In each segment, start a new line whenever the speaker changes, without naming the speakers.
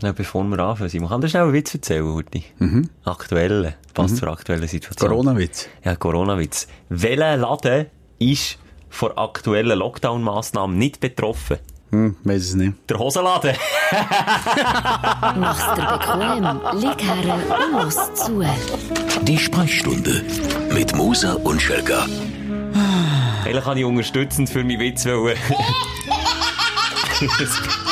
Schnell bevor wir anfangen, Simon, kann dir schnell einen Witz erzählen, Hurti?
Mhm.
Aktuelle. Passt zur aktuellen Situation.
Corona-Witz.
Ja, Corona-Witz. Welcher Laden ist von aktuellen Lockdown-Massnahmen nicht betroffen?
Hm, weiß es nicht.
Der Hosenladen.
Mach's dir bequem, lieg her und los zu.
Die Sprechstunde mit Musa und Schelga.
Eigentlich kann ich unterstützend für meinen Witz wollen.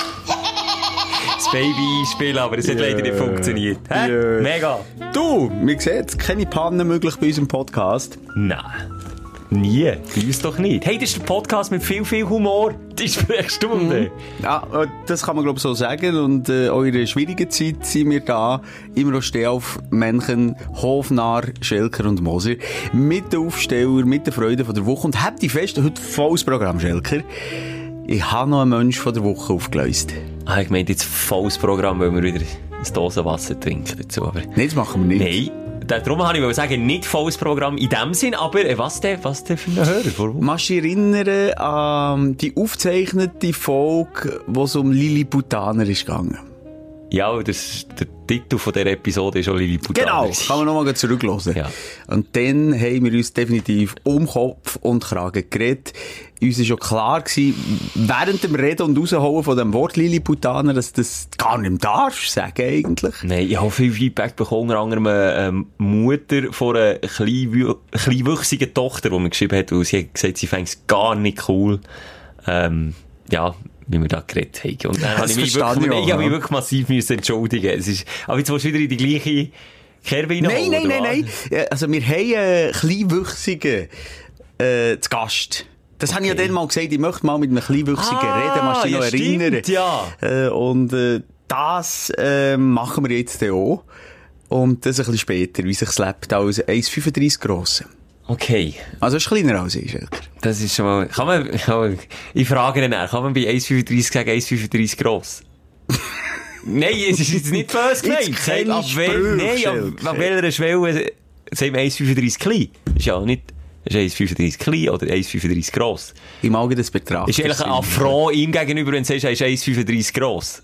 Baby einspielen, aber es hat leider nicht funktioniert. Hä?
Ja.
Mega.
Du, wir sehen jetzt keine Pannen möglich bei unserem Podcast.
Nein. Nie. Bei uns doch nicht. Hey, das ist ein Podcast mit viel, viel Humor. Die Sprechstunde.
Ja, äh, das kann man glaube ich so sagen. Und äh, eure schwierigen Zeit sind wir da. Immer noch stehen auf Männchen, Hofnarr, Schelker und Moser. Mit den Aufsteller, mit der Freude von der Woche. Und habt die fest, heute volles Programm, Schelker. Ich habe noch einen Mensch von der Woche aufgelöst.
Ah, ich meinte jetzt volles Programm, weil wir wieder ein Dosenwasser trinken dazu. Aber
Nein, das machen wir nicht.
nein. Darum habe ich sagen, nicht volles Programm in dem Sinn, aber äh, was denn, was denn für ein Hörer? Warum?
Machst du dich erinnern an die aufgezeichnete Folge, wo es um Lilliputaner ist gegangen?
Ja, das, der Titel von dieser Episode ist auch Lilliputaner.
Genau, kann man nochmal zurücklassen.
Ja.
Und dann haben wir uns definitiv um Kopf und Kragen geredet. Uns war schon klar gewesen, während dem Reden und Rausholen von dem Wort Lilliputaner, dass das gar nicht darfst sagen eigentlich.
Nein, ich habe viel Feedback bekommen, unter anderem eine ähm, Mutter von einer kleinwü- kleinwüchsigen Tochter, die mir geschrieben hat, weil sie hat gesagt, sie fängt es gar nicht cool, ähm, ja, wie wir da geredet haben. Und dann habe
Das
ich mich wirklich,
ich
ich habe mich
ja.
wirklich massiv müssen entschuldigen. Es ist, aber jetzt willst du wieder in die gleiche Kerbe
Nein,
reinholen,
nein, nein, nein.
was?
Ja, Also wir haben einen Kleinwüchsigen äh, zu Gast. Das habe ich ja dann mal gesagt, ich möchte mal mit einem Kleinwüchsigen
Ah,
reden, machst du dich
ja,
noch erinnern?
stimmt, ja.
Äh, und äh, das äh, machen wir jetzt auch. Und das ein bisschen später, wie sich lebt, als 1,35 grosse.
Okay.
Also ist kleiner als ich.
Das ist schon mal, kann man, kann man ich frage ihn nach, kann man bei 1,35 sagen, 1,35 gross? Nein, es ist jetzt nicht böse gemeint.
Keine
Ab wel- Nein, ab, welcher Schwelle sagen wir 1,35 klein? Ist ja nicht, ist 1,35 klein oder 1,35 gross.
Im Auge des Betrachters.
Ist eigentlich ein Affront ihm gegenüber, wenn du sagst, er ist 1,35 gross.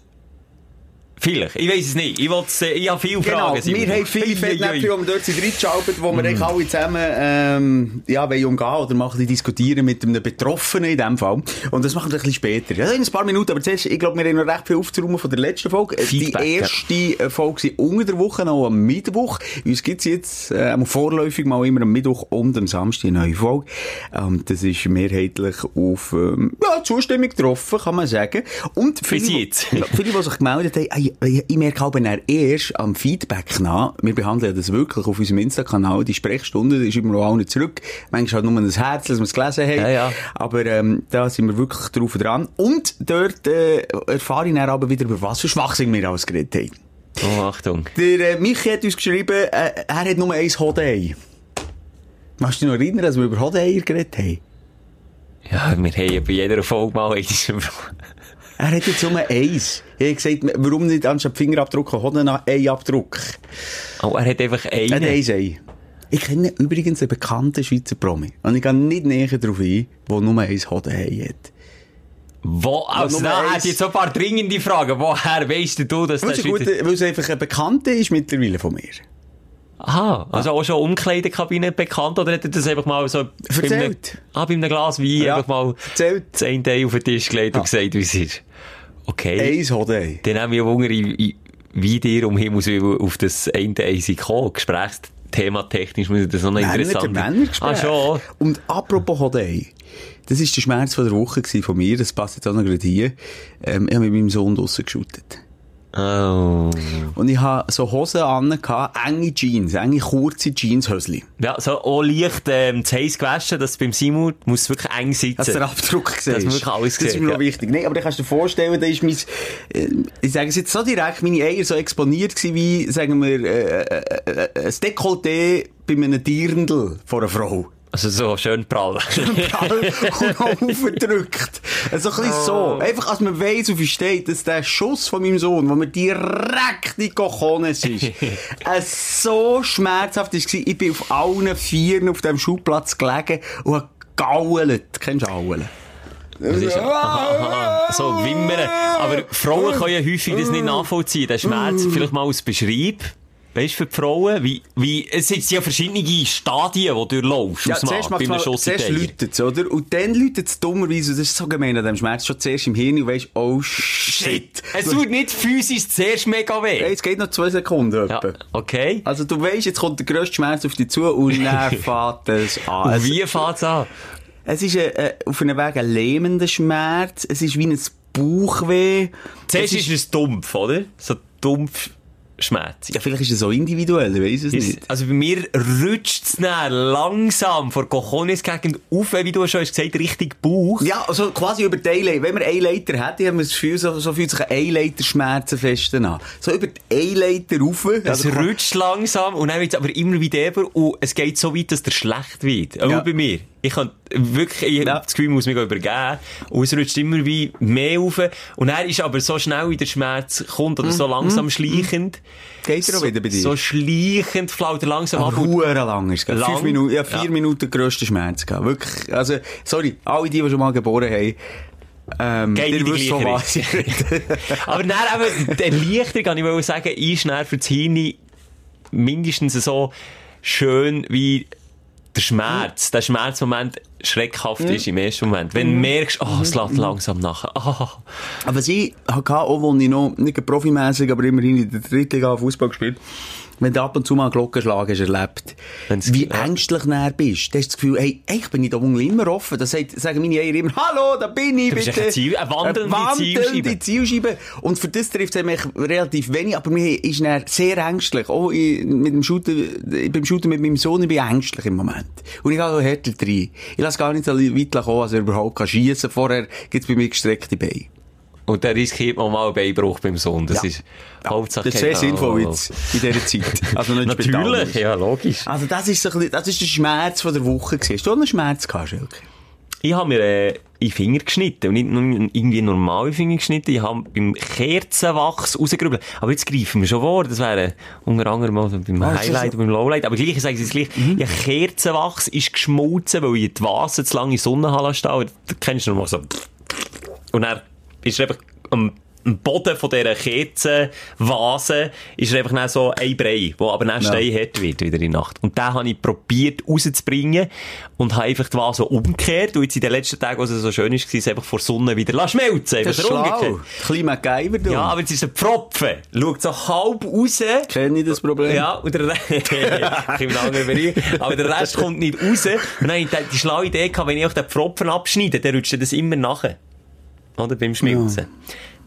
Vielleicht. Ich weiß es nicht. Ich, äh, ich habe viele
Genau,
Fragen. Simon.
wir haben viele. Fettnäpfchen, die dort sind reingeschaltet, wo wir eigentlich alle zusammen, ähm, ja, wollen umgehen oder mal ein bisschen diskutieren mit einem Betroffenen in dem Fall. Und das machen wir ein bisschen später. Ja, in ein paar Minuten, aber zuerst, ich glaube, wir haben noch recht viel aufzuräumen von der letzten Folge. Äh,
Feedback,
Die erste äh, Folge war unter der Woche, noch am Mittwoch. Uns gibt's jetzt, äh, vorläufig mal immer am Mittwoch und am Samstag eine neue Folge. Ähm, das ist mehrheitlich auf, ähm, ja, Zustimmung getroffen, kann man sagen. Und
Bis jetzt.
Viele, die sich gemeldet haben, ich, merke aber dann erst am Feedback nach, wir behandeln das wirklich auf unserem Insta-Kanal, die Sprechstunde, das ist immer noch allen zurück. Manchmal halt nur ein Herz, dass wir es gelesen haben.
Ja, ja.
Aber ähm, da sind wir wirklich drauf dran. Und dort äh, erfahre ich dann aber wieder, über was für Schwachsinn wir alles geredet haben.
Oh, Achtung.
Der äh, Michi hat uns geschrieben, äh, er hat nur ein Hodei. Machst du dich noch erinnern, dass wir über Hodeier geredet haben?
Ja, wir haben bei jeder Folge mal
Er hat jetzt nur eins. Ich habe gesagt, warum nicht anstatt Fingerabdruck, hat er noch einen Abdruck.
Oh, er hat einfach
Er hat
einen.
ein. Ich kenne übrigens einen bekannten Schweizer Promi. Und ich gehe nicht näher darauf ein, der nur eins Hodei hat.
Wo, also, da hat jetzt so ein paar dringende Fragen. Woher weißt du, dass das
guter- weil es einfach ein Bekannter ist mittlerweile von mir.
Aha, also auch schon Umkleidekabine bekannt oder hat er das einfach mal so
Erzählt.
Bei einem, ah, bei einem Glas Wein
Ja,
einfach mal
erzählt.
das eine Teil auf den Tisch gelegt und gesagt, wie es ist? Okay.
Eins Hodei.
Dann haben wir Wunder, wie dir um Himmels Willen auf das eine Eis gekommen. Gesprächsthema technisch muss ich das noch interessant
Männergespräch.
Ah, schon.
Und apropos Hodei. Das war der Schmerz von der Woche gewesen von mir. Das passt jetzt auch noch gerade hier. Ähm, ich habe mit meinem Sohn draussen geshootet.
Oh.
Und ich hatte so Hosen an, enge Jeans, enge kurze Jeanshösli.
Ja, so auch leicht ähm, das Heiß gewaschen, dass beim Simon muss wirklich eng sitzen.
Dass der Abdruck gesehen
man wirklich alles
Das ist mir
ja.
noch wichtig. Nee, aber du kannst dir vorstellen, da ist mein, äh, ich sage es jetzt so direkt, meine Eier so exponiert gewesen wie, sagen wir, äh, äh, äh, ein Dekolleté bei einem Dirndl von einer Frau.
Also so schön prall.
und aufgedrückt. So ein bisschen so. Einfach, als man weiss, auf steht, dass der Schuss von meinem Sohn, wo mir direkt in die Cojones ist, äh, so schmerzhaft war. Ich bin auf allen Vieren auf dem Schulplatz gelegen und hab geaulet. Kennst du Aulen?
Was ist, aha, aha, so wimmern. Aber Frauen können ja häufig das nicht nachvollziehen. Der Schmerz, vielleicht mal als Beschreib. Weißt du, für die Frauen, wie, wie, es sind ja verschiedene Stadien, die du durchlaufst.
Ja, zuerst,
Schuss in
zuerst
die Eier.
läutet es, oder? Und dann läutet es dummerweise, und das ist so gemein an dem Schmerz, schon zuerst im Hirn und weisst, oh shit.
Es tut nicht physisch zuerst mega weh.
Hey, es geht noch zwei Sekunden
Ja,
etwa.
okay.
Also du weisst, jetzt kommt der grösste Schmerz auf dich zu und dann fährt es an.
Und
Es,
wie fängt's an?
es ist ein, äh, auf einem Weg ein lähmender Schmerz, es ist wie ein Bauchweh.
Zuerst
Es
ist es dumpf, oder? So dumpf Schmerz.
Ja, vielleicht ist es so individuell, ich weiss es
Ist-
nicht.
Also bei mir rutscht es langsam vor Cojones-Gegend auf, wie du schon hast gesagt, Richtung Bauch.
Ja, also quasi über die Eileiter. Wenn man Eileiter hätte, haben wir das Gefühl, so, so fühlt sich ein Eileiter-Schmerzen fest an. So über die Eileiter rauf.
Es
Also,
rutscht langsam und dann wird es aber immer wieder und es geht so weit, dass der schlecht wird. Auch
Ja.
bei mir. Ich kann wirklich, ich
Ja.
das Gefühl, muss mich übergeben. Und es rutscht immer wie mehr auf. Und er ist aber so schnell, wie der Schmerz kommt, oder so langsam schleichend.
Geht er auch wieder bei dir?
So schleichend flaut er langsam ab.
Aber
und-
hure lang ist es. Fünf Minuten, ja, vier
Ja.
Minuten grössten Schmerz gehabt. Wirklich. Also, sorry, alle die, die schon mal geboren haben, ähm,
Geht
ihr
in die gleiche
was.
Aber dann eben, der Lichter, kann ich wohl sagen, ist dann für das Hirn mindestens so schön wie der Schmerz. Der Schmerzmoment schreckhaft ist im ersten Moment. Wenn du merkst, oh, es lässt langsam nach. Ah.
Aber ich hatte, auch als ich noch, nicht profimässig, aber immerhin in der dritten Liga Fußball gespielt wenn du ab und zu mal einen Glockenschlag hast erlebt,
Wenn's-
wie
ja.
ängstlich näher bist, dann hast du das Gefühl, hey, ich bin in der immer offen. Das sagt, sagen meine Eier immer, hallo, da bin ich, bitte.
ein Ziel- eine wandelnde Zielscheibe.
Zielscheibe. Und für das trifft es mich relativ wenig, aber mir ist dann sehr ängstlich. Auch ich, mit dem Shooten, beim Shooten mit meinem Sohn, ich bin ängstlich im Moment. Und ich gehe so härter rein. Ich lasse gar nicht so weit kommen, als er überhaupt kann schiessen. Vorher gibt es bei mir gestreckte Beine.
Und dann riskiert man mal einen Beinbruch beim Sohn. Das
Ja.
ist Hauptsache
Das ist sehr sinnvoll
Oh.
jetzt, in dieser Zeit. Also nicht
Natürlich, ja, logisch.
Also das ist so ein bisschen, das ist der Schmerz von der Woche gewesen. Hast du einen Schmerz gehabt, Schelke?
Ich habe mir äh, in den Finger geschnitten. Und nicht nur irgendwie normale Finger geschnitten. Ich habe beim Kerzenwachs rausgerübelt. Aber jetzt greifen wir schon vor. Das wäre unter anderem so beim
das
Highlight
so?
und beim Lowlight. Aber gleich, ich sage es gleich. Ja, Kerzenwachs ist geschmolzen, weil ich die Vase zu lange in die Sonne stehen. Da kennst du noch mal so. Und dann ist einfach am am Boden von dieser Kerzenvase ist einfach so ein Brei, der aber dann
Ja.
steinhart wird wieder in der Nacht. Und den habe ich probiert rauszubringen und habe einfach die Vase umgekehrt. Und jetzt in den letzten Tagen, als es so schön war, es einfach vor Sonne wieder schmelzen.
Das ist schlau. MacGyver, du.
Ja, aber jetzt ist ein Pfropfen. Schaut so halb raus.
Kenne ich das Problem?
Ja, und der Rest, aber der Rest kommt nicht raus. Und dann habe ich die, die schlaue Idee gehabt, wenn ich auch den Pfropfen abschneide, dann rutscht das immer nachher. Oder beim Schmilzen.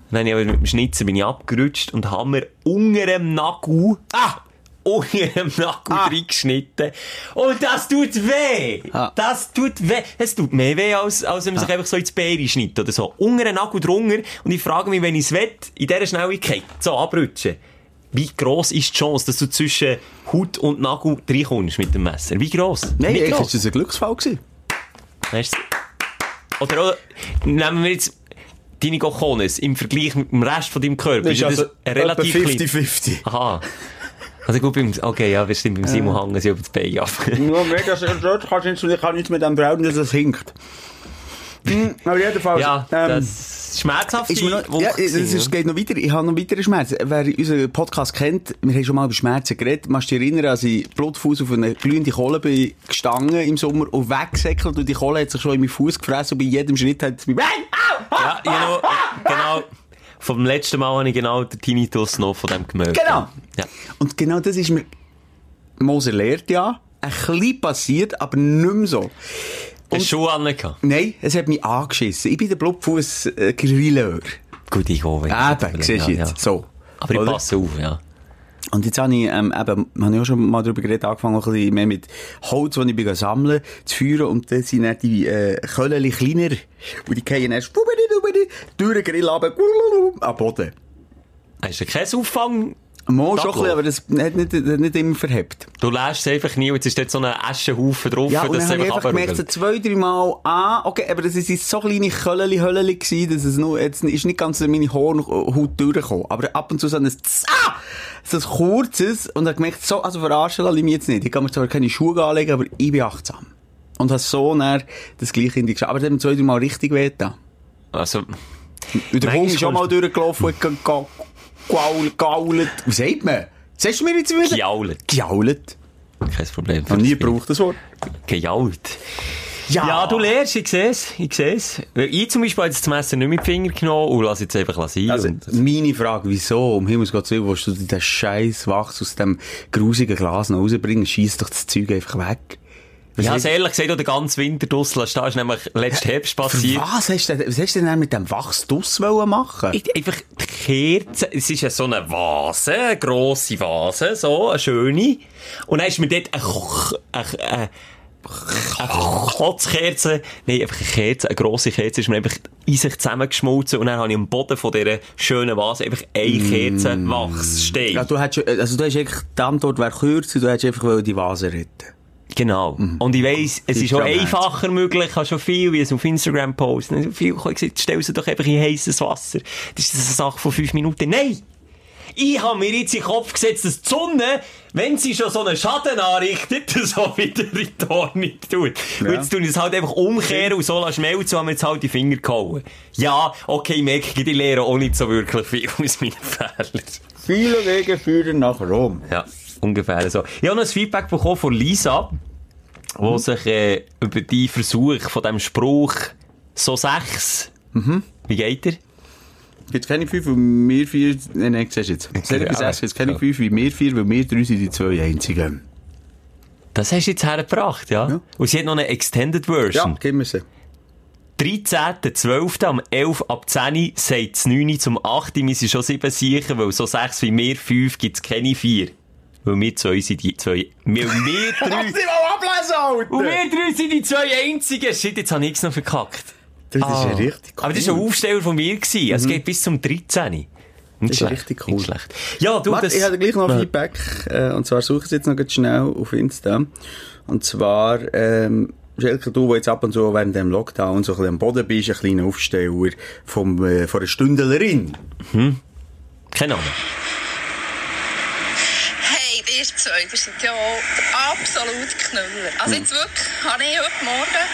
Dann habe ich aber mit dem Schnitzen bin ich abgerutscht und habe mir unter dem Nagel, ah! Unter dem Nagel
Ah.
reingeschnitten. Und das tut weh!
Ah.
Das tut weh! Es tut mehr weh, als, als wenn man sich einfach so ins Bein schneidet oder so. Unter den Nagel drunter. Und ich frage mich, wenn ich es will, in dieser Schnelligkeit, so abrutschen. Wie gross ist die Chance, dass du zwischen Haut und Nagel reinkommst mit dem Messer? Wie gross?
Nein,
gross.
ist das ein Glücksfall gewesen.
Oder auch, nehmen wir jetzt deine Cojones im Vergleich mit dem Rest von deinem Körper. Ist das ein relativ
etwa
klein-
50-50.
Aha. Also gut, beim, okay, ja, wir stimmt, beim Simon hängen sie über das Bein ab.
Nur mehr, dass er dort kannst du nicht, ich kann nichts mit dem brauen, dass es hinkt. Hm, aber jedenfalls,
ja,
ähm,
das schmerzhaft
Ist noch, ja, es ist, geht noch weiter. Ich habe noch weiteren Schmerz. Wer unseren Podcast kennt, wir haben schon mal über Schmerzen geredet. Machst du dich erinnern, als ich blutfuß auf eine glühende Kohle bin gestanden im Sommer und weggesäckelt und die Kohle hat sich schon in meinen Fuß gefressen und bei jedem Schritt hat es mich,
Ja, genau, genau. Vom letzten Mal habe ich genau den Tinnitus noch von dem gemerkt.
Genau.
Ja.
Und genau das ist mir, Moser lehrt ja, ein bisschen passiert, aber nicht mehr so.
Hast du Schuhe angehabt?
Nein, es hat mich angeschissen. Ich bin der Blutfuß äh, Grilleur.
Gut, ich gehe.
Eben, siehst du
ja,
jetzt.
ja.
So.
Aber ich
Oder?
passe auf, ja.
Und jetzt habe ich, ähm, eben, habe ich auch schon mal darüber geredet, angefangen, auch ein bisschen mehr mit Holz, das ich bin sammeln, zu führen. Und dann sind dann die, äh, Köllchen kleiner. Und die gehen erst, durch den Grill runter, am Boden.
Hast du keinen Auffang?
Mal schon ein bisschen, aber das hat nicht, hat nicht immer verhebt.
Du lässt es einfach nie jetzt ist dort so ein Aschenhaufen drauf,
Ja, und
dass es
habe
einfach
einfach gemerkt, so zwei, drei Mal, ah, okay, aber das ist so kleine Köllchen, Höllchen gewesen, dass es nur, jetzt ist nicht ganz in meine Hornhaut durchgekommen. Aber ab und zu so ein, ah, so ein kurzes, und dann gemerkt, so, also verarschen lasse ich mich jetzt nicht. Ich kann mir zwar keine Schuhe anlegen, aber ich bin achtsam. Und hast so dann das gleiche in die. Aber dann zwei, drei Mal richtig weh.
Also,
Und der Hund ist auch mal durchgelaufen und gaul- gault. Wie sagt man? Sagst du mir jetzt wieder?
gejault.
Gejault.
Kein Problem.
Noch nie gebraucht, das Wort.
Gejault. Ja. du lernst, ich seh's, ich seh's. Weil Ich zum Beispiel habe jetzt das Messer nicht mit den Finger genommen und lass jetzt einfach sein.
Also, meine Frage, wieso, um Himmels Gottes Willen, willst du den scheiß Wachs aus dem grusigen Glas noch rausbringen? Schieß doch das Zeug einfach weg. Was
Ja,
hast-
also ehrlich gesagt, auch den ganzen Winter draussen lassen, da ist nämlich letzten Herbst passiert.
was hast du denn, was hast du denn mit dem Wachs draus wollen machen?
Ich- Einfach die Kerze, es ist ja so eine Vase, eine grosse Vase, so, eine schöne. Und dann ist mir dort eine, eine, eine, eine Kotzkerze, nein, einfach eine Kerze, eine grosse Kerze, ist mir einfach in sich zusammengeschmolzen und dann habe ich am Boden von dieser schönen Vase einfach eine Kerze Wachs stehen.
Ja, du hättest, also du hast eigentlich, die Antwort wäre kürzer, du hättest einfach die Vase retten.
Genau. Und ich weiss, es
Die
ist schon einfacher möglich, ich habe schon viel, wie es auf Instagram posten. So viel, ich habe gesagt, stell sie doch einfach in heißes Wasser. Das ist eine Sache von fünf Minuten. Nein! Ich habe mir jetzt in den Kopf gesetzt, dass die Sonne, wenn sie schon so einen Schaden anrichtet, so wieder in die Ordnung tut. Und jetzt tun ich es halt einfach umkehren und so schmelzen und haben jetzt halt die Finger gehauen. Ja, okay, ich merke, ich lehre auch nicht so wirklich viel aus meinen Fehlern.
Viele Wege führen nach Rom.
Ja, ungefähr so. Ich habe noch ein Feedback bekommen von Lisa, wo sich äh, über die Versuch von dem Spruch so sechs. Wie geht er?
Gibt keine fünf, weil wir vier, nein, nein, siehst du jetzt.
Ja,
etwas erstes, gibt keine
ja.
fünf, wie wir vier, weil wir drei sind die zwei einzigen.
Das hast du jetzt hergebracht, ja?
Ja.
Und sie hat noch eine Extended
Ja,
Version.
gib mir sie.
13.12. am 11 ab 10 sagt es 9 zum 8. Wir sind schon sieben sicher, weil so sechs wie wir fünf gibt es keine vier. Weil wir zwei sind die zwei. Weil wir drei.
mal ablesen, Alter!
Und wir drei sind die zwei einzigen. Shit, jetzt habe ich es noch verkackt.
Das ist ja
Ah.
richtig cool.
Aber das war ein Aufsteller von mir. Gewesen. Es geht bis zum 13. Nicht
Das ist
schlecht,
richtig cool.
Nicht schlecht. Ja, du,
Warte,
das...
ich habe gleich noch
Ja.
Feedback, äh, und zwar suche ich es jetzt noch ganz schnell auf Insta. Und zwar, ähm, Schelke, du, der jetzt ab und zu während dem Lockdown so ein bisschen am Boden bist, ein kleiner Aufsteller vom, äh, von einer Stündlerin.
Keine Ahnung.
Ihr zwei, ihr seid ja auch der absolute Knüller. Also jetzt wirklich, habe ich heute Morgen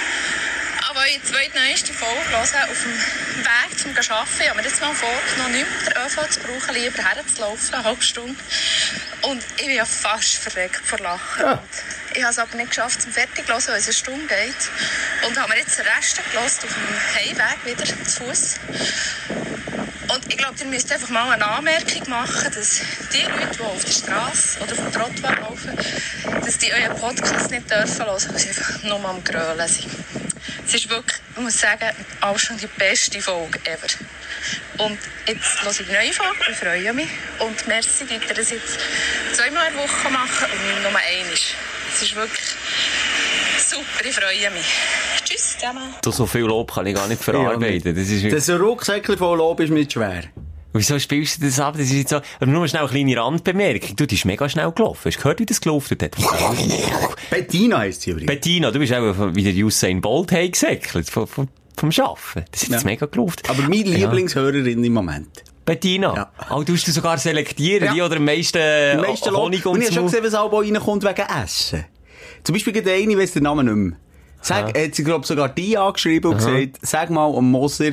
aber ich die zweitneueste Folge hören auf dem Weg zum Arbeiten. Ich habe mir jetzt mal vorgenommen, nicht mehr den ÖV zu brauchen, lieber herzulaufen, eine halbe Stunde. Und ich bin ja fast verreckt vor Lachen.
Ja.
Ich habe es aber nicht geschafft, zum fertig zu hören, weil es eine Stunde geht. Und habe mir jetzt den Rest gehört auf dem Heimweg wieder zu Fuß. Ihr müsst einfach mal eine Anmerkung machen, dass die Leute, die auf der Straße oder dem Trottoir laufen, dass die euren Podcast nicht dürfen hören, weil sie einfach nur am Grölen sind. Es ist wirklich, ich muss sagen, auch schon die beste Folge ever. Und jetzt höre ich die neue Folge und freue mich. Und merci, dass ihr das jetzt zweimal in der Woche machen und nicht nur einmal. Es ist wirklich super, ich freue mich. Tschüss zusammen.
Du, so viel Lob kann ich gar nicht verarbeiten. Das ist
Das Rucksäckchen von Lob ist nicht schwer.
Wieso spielst du das ab? Das ist jetzt so, aber nur schnell eine kleine Randbemerkung. Du, die ist mega schnell gelaufen. Hast du gehört, wie das gelaufen hat?
Bettina heisst sie übrigens.
Bettina, du bist auch wie der Usain Bolt heimgesäckelt vom, vom, vom Arbeiten. Das ist jetzt
Ja.
mega gelaufen.
Aber meine
Ja.
Lieblingshörerin im Moment.
Bettina.
Ja.
Oh, du musst du sogar selektieren,
Ja.
die oder am meisten,
Die meisten.
Honig
Und
und
ich habe schon gesehen, was auch reinkommt wegen Essen. Zum Beispiel gerade eine, ich weiss den Namen nicht mehr. Sag, hat sie, glaub sogar die angeschrieben und gesagt, sag mal am Moser,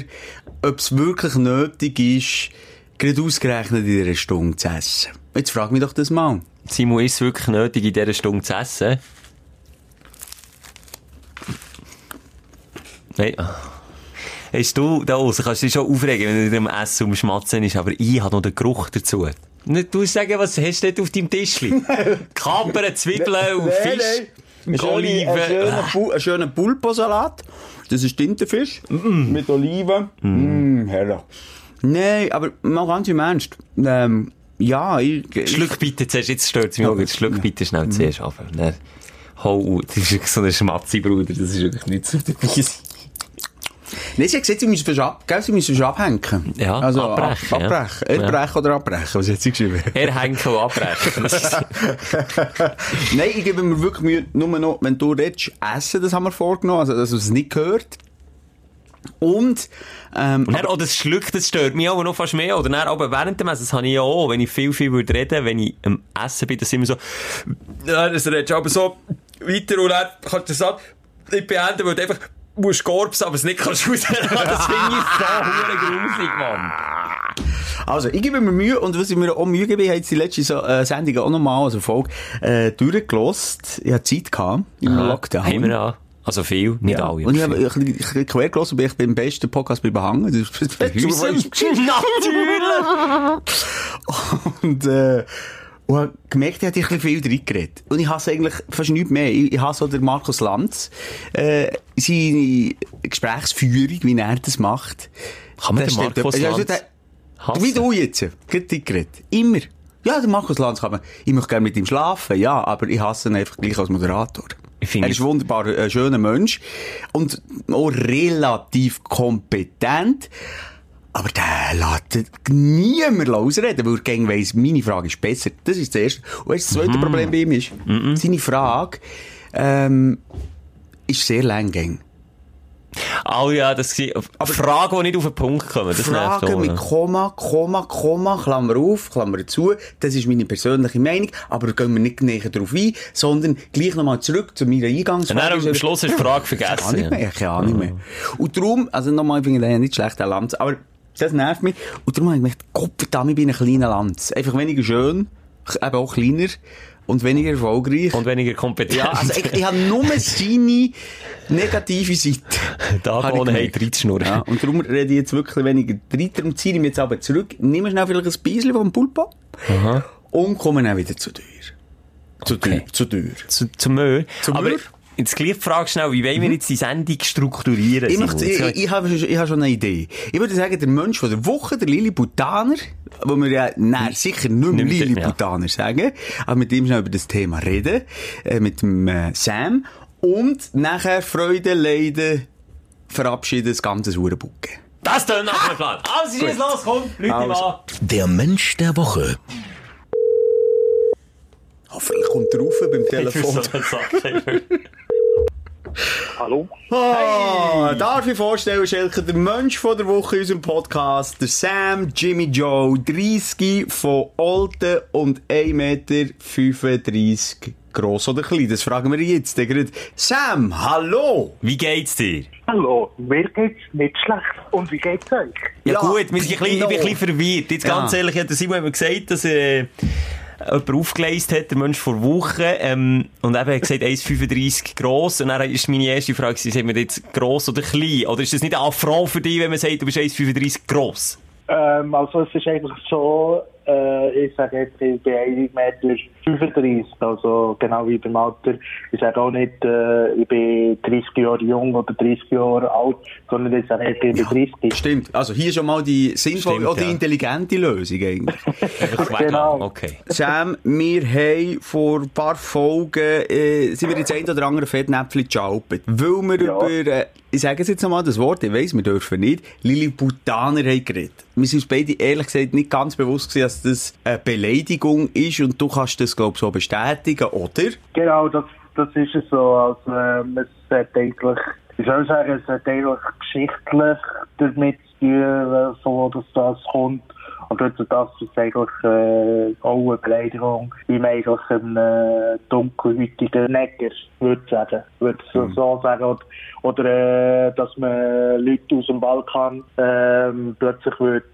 ob es wirklich nötig ist, gerade ausgerechnet in dieser Stunde zu essen. Jetzt frag mich doch das mal.
Simon, ist es wirklich nötig, in dieser Stunde zu essen? Nein. Hast du da raus, kannst du dich schon aufregen, wenn du dir am Essen um Schmatzen ist, aber ich habe noch den Geruch dazu. Nicht du sagen, was hast du dort auf deinem Tischli? Kapern, Zwiebeln und Fisch.
Ein schöner,
Oliven.
ein schöner, Bu- ein schöner Pulposalat. Das ist Tintenfisch. Mit Oliven. Mm, herrlich. Nein, aber mal ganz im Ernst. Ähm, ja, ich...
Schluck bitte zuerst, jetzt stört es mich auch. Schluck bitte schnell zuerst auf. Ne? Hau, das ist so ein Schmatzi, Bruder. Das ist wirklich nicht so dabei.
Nein, sie hat gesagt, sie müssen fast ab, gell, sie müssen fast abhängen.
Ja,
also,
abbrechen,
Ab,
ja.
abbrechen. Erbrechen oder abbrechen, was hat sie geschrieben?
Er hängt und abbrechen.
Nein, ich gebe mir wirklich Mühe, nur noch, wenn du redest, essen, das haben wir vorgenommen, also, dass du es nicht gehört. Und, ähm,
Und dann auch das Schluck, das stört mich auch noch fast mehr. Oder dann aber während dem Essen, das habe ich ja auch, wenn ich viel, viel würde reden, wenn ich am Essen bin, das immer so, ja, das redest du aber so weiter und dann kannst du das ab, nicht beenden, weil du einfach musst Korps, aber es nicht kannst rauslassen. Das finde ich so hure grusig, Mann.
Also, ich gebe mir Mühe, und was ich mir auch Mühe gebe, ich habe jetzt die letzte so, äh, Sendung auch nochmal, also Folge, äh, durchgelost. Ich hatte Zeit gehabt, im Lockdown.
Haben wir auch. Also viel, nicht
Ja.
alle.
Und ich habe ich, ich quer gelassen, bin ich beim besten Podcast bei Behangen. Das ist das
Natürlich!
Und, äh, und habe gemerkt, ich hatte ein bisschen viel drin geredet. Und ich hasse eigentlich fast nichts mehr. Ich, ich hasse auch den Markus Lanz, äh, seine Gesprächsführung, wie er das macht.
Kann man
Der
den Markus
also
Lanz hassen?
Wie du jetzt. Drin geredet. Immer. Ja, der Markus Lanz kann man, ich möchte gerne mit ihm schlafen, ja, aber ich hasse ihn einfach gleich als Moderator. Er ist wunderbar, ein schöner Mensch. Und auch relativ kompetent. Aber der lässt niemand ausreden, weil er gegen weiss, meine Frage ist besser. Das ist das erste. Und weißt, das zweite
Mhm.
Problem bei ihm ist, seine Frage, ähm, ist sehr lang gegangen.
Oh ja, das sind Fragen, die nicht auf den Punkt kommen. Das
Fragen mit. Komma, Komma, Komma, Klammer auf, Klammer zu. Das ist meine persönliche Meinung. Aber da gehen wir nicht näher drauf ein, sondern gleich nochmal zurück zu meiner Eingangsfrage.
dann am Schluss du die Frage vergessen.
Ahnung
ja.
mehr, keine Ahnung mehr. Und darum, also nochmal, ich finde den nicht schlecht, der Lanz, aber das nervt mich. Und darum habe ich gedacht, Gott verdammt, ich bin ein kleiner Lanz. Einfach weniger schön, eben auch kleiner und weniger erfolgreich.
Und weniger kompetent.
ja, also ich, ich habe nur seine negative Seite.
da
Habe ich
vorne haben reinzuschnurren.
Ja, und darum rede ich jetzt wirklich weniger drin. Darum ziehe ich mich jetzt aber zurück, nehme schnell vielleicht ein Beischen vom Pulpo und komme dann wieder zu dir. Zu
Okay.
dir. Zu dir.
Zu, Müll.
Zum
Aber
Müll?
Jetzt gleich die Frage schnell, wie wollen wir jetzt die Sendung strukturieren?
Ich, möchte, ich, ich, ich, habe, schon- ich habe schon eine Idee. Ich würde sagen, der Mensch von der Woche, der Lilliputaner, wo wir ja nein, sicher nicht mehr
mehr,
Lilliputaner sagen, aber mit ihm schnell über das Thema reden, äh, mit dem äh, Sam, und nachher Freude, Leiden, verabschieden, das ganze Hurenbucke.
Das tönt nach einem Plan. Also, ist jetzt los, komm, Leute
Also.
an.
Der Mensch der Woche.
Vielleicht kommt er rauf beim Telefon.
Hallo?
Ah, darf ich vorstellen, Schelke, der Mensch von der Woche in unserem Podcast, der Sam Jimmy Joe, 30 von Olten und 1,35 Meter gross oder klein. Das fragen wir jetzt gerade. Sam, hallo!
Wie geht's dir?
Hallo, mir geht's nicht schlecht. Und wie geht's euch?
Ja,
Ja,
gut, wir sind ein bisschen, ich bin ein bisschen verwirrt. Jetzt ganz
Ja.
ehrlich, hat der Simon eben gesagt, dass äh, jemand aufgeleist hat, der Mensch vor Wochen, ähm, und eben hat gesagt, 1,35 gross. Und dann ist meine erste Frage, sind wir jetzt gross oder klein? Oder ist das nicht ein Affront für dich, wenn man sagt, du bist 1,35 gross?
Ähm, also es ist eigentlich so, äh, ich sage jetzt, ich bin 1 Meter 35, also genau wie beim Alter. Ich sage auch nicht, äh, ich bin 30 Jahre jung oder 30 Jahre alt, sondern ich sage, ich bin 30.
Stimmt. Also hier schon mal die sinnvolle
Stimmt,
oder
ja.
intelligente Lösung eigentlich.
Genau.
Okay.
Sam, wir haben vor ein paar Folgen, äh, sind wir jetzt ein oder andere Fettnäpfchen geschalpet. Weil wir
Ja.
über, äh, ich sage es jetzt nochmal das Wort, ich weiss, wir dürfen nicht, Lilliputaner haben geredet. Wir sind uns beide ehrlich gesagt nicht ganz bewusst gewesen, dass das eine Beleidigung ist und du kannst das, glaube ich, so bestätigen, oder?
Genau, das, das ist es so. Also, ähm, es hat eigentlich, ich soll sagen, es hat eigentlich geschichtlich damit zu tun, äh, so dass das kommt. Und durch das ist eigentlich äh, auch eine Beleidigung, wie man eigentlich einen äh, dunkelhäutigen Neger würde sagen. Würde so, so sagen. Oder, oder äh, dass man Leute aus dem Balkan ähm, plötzlich würde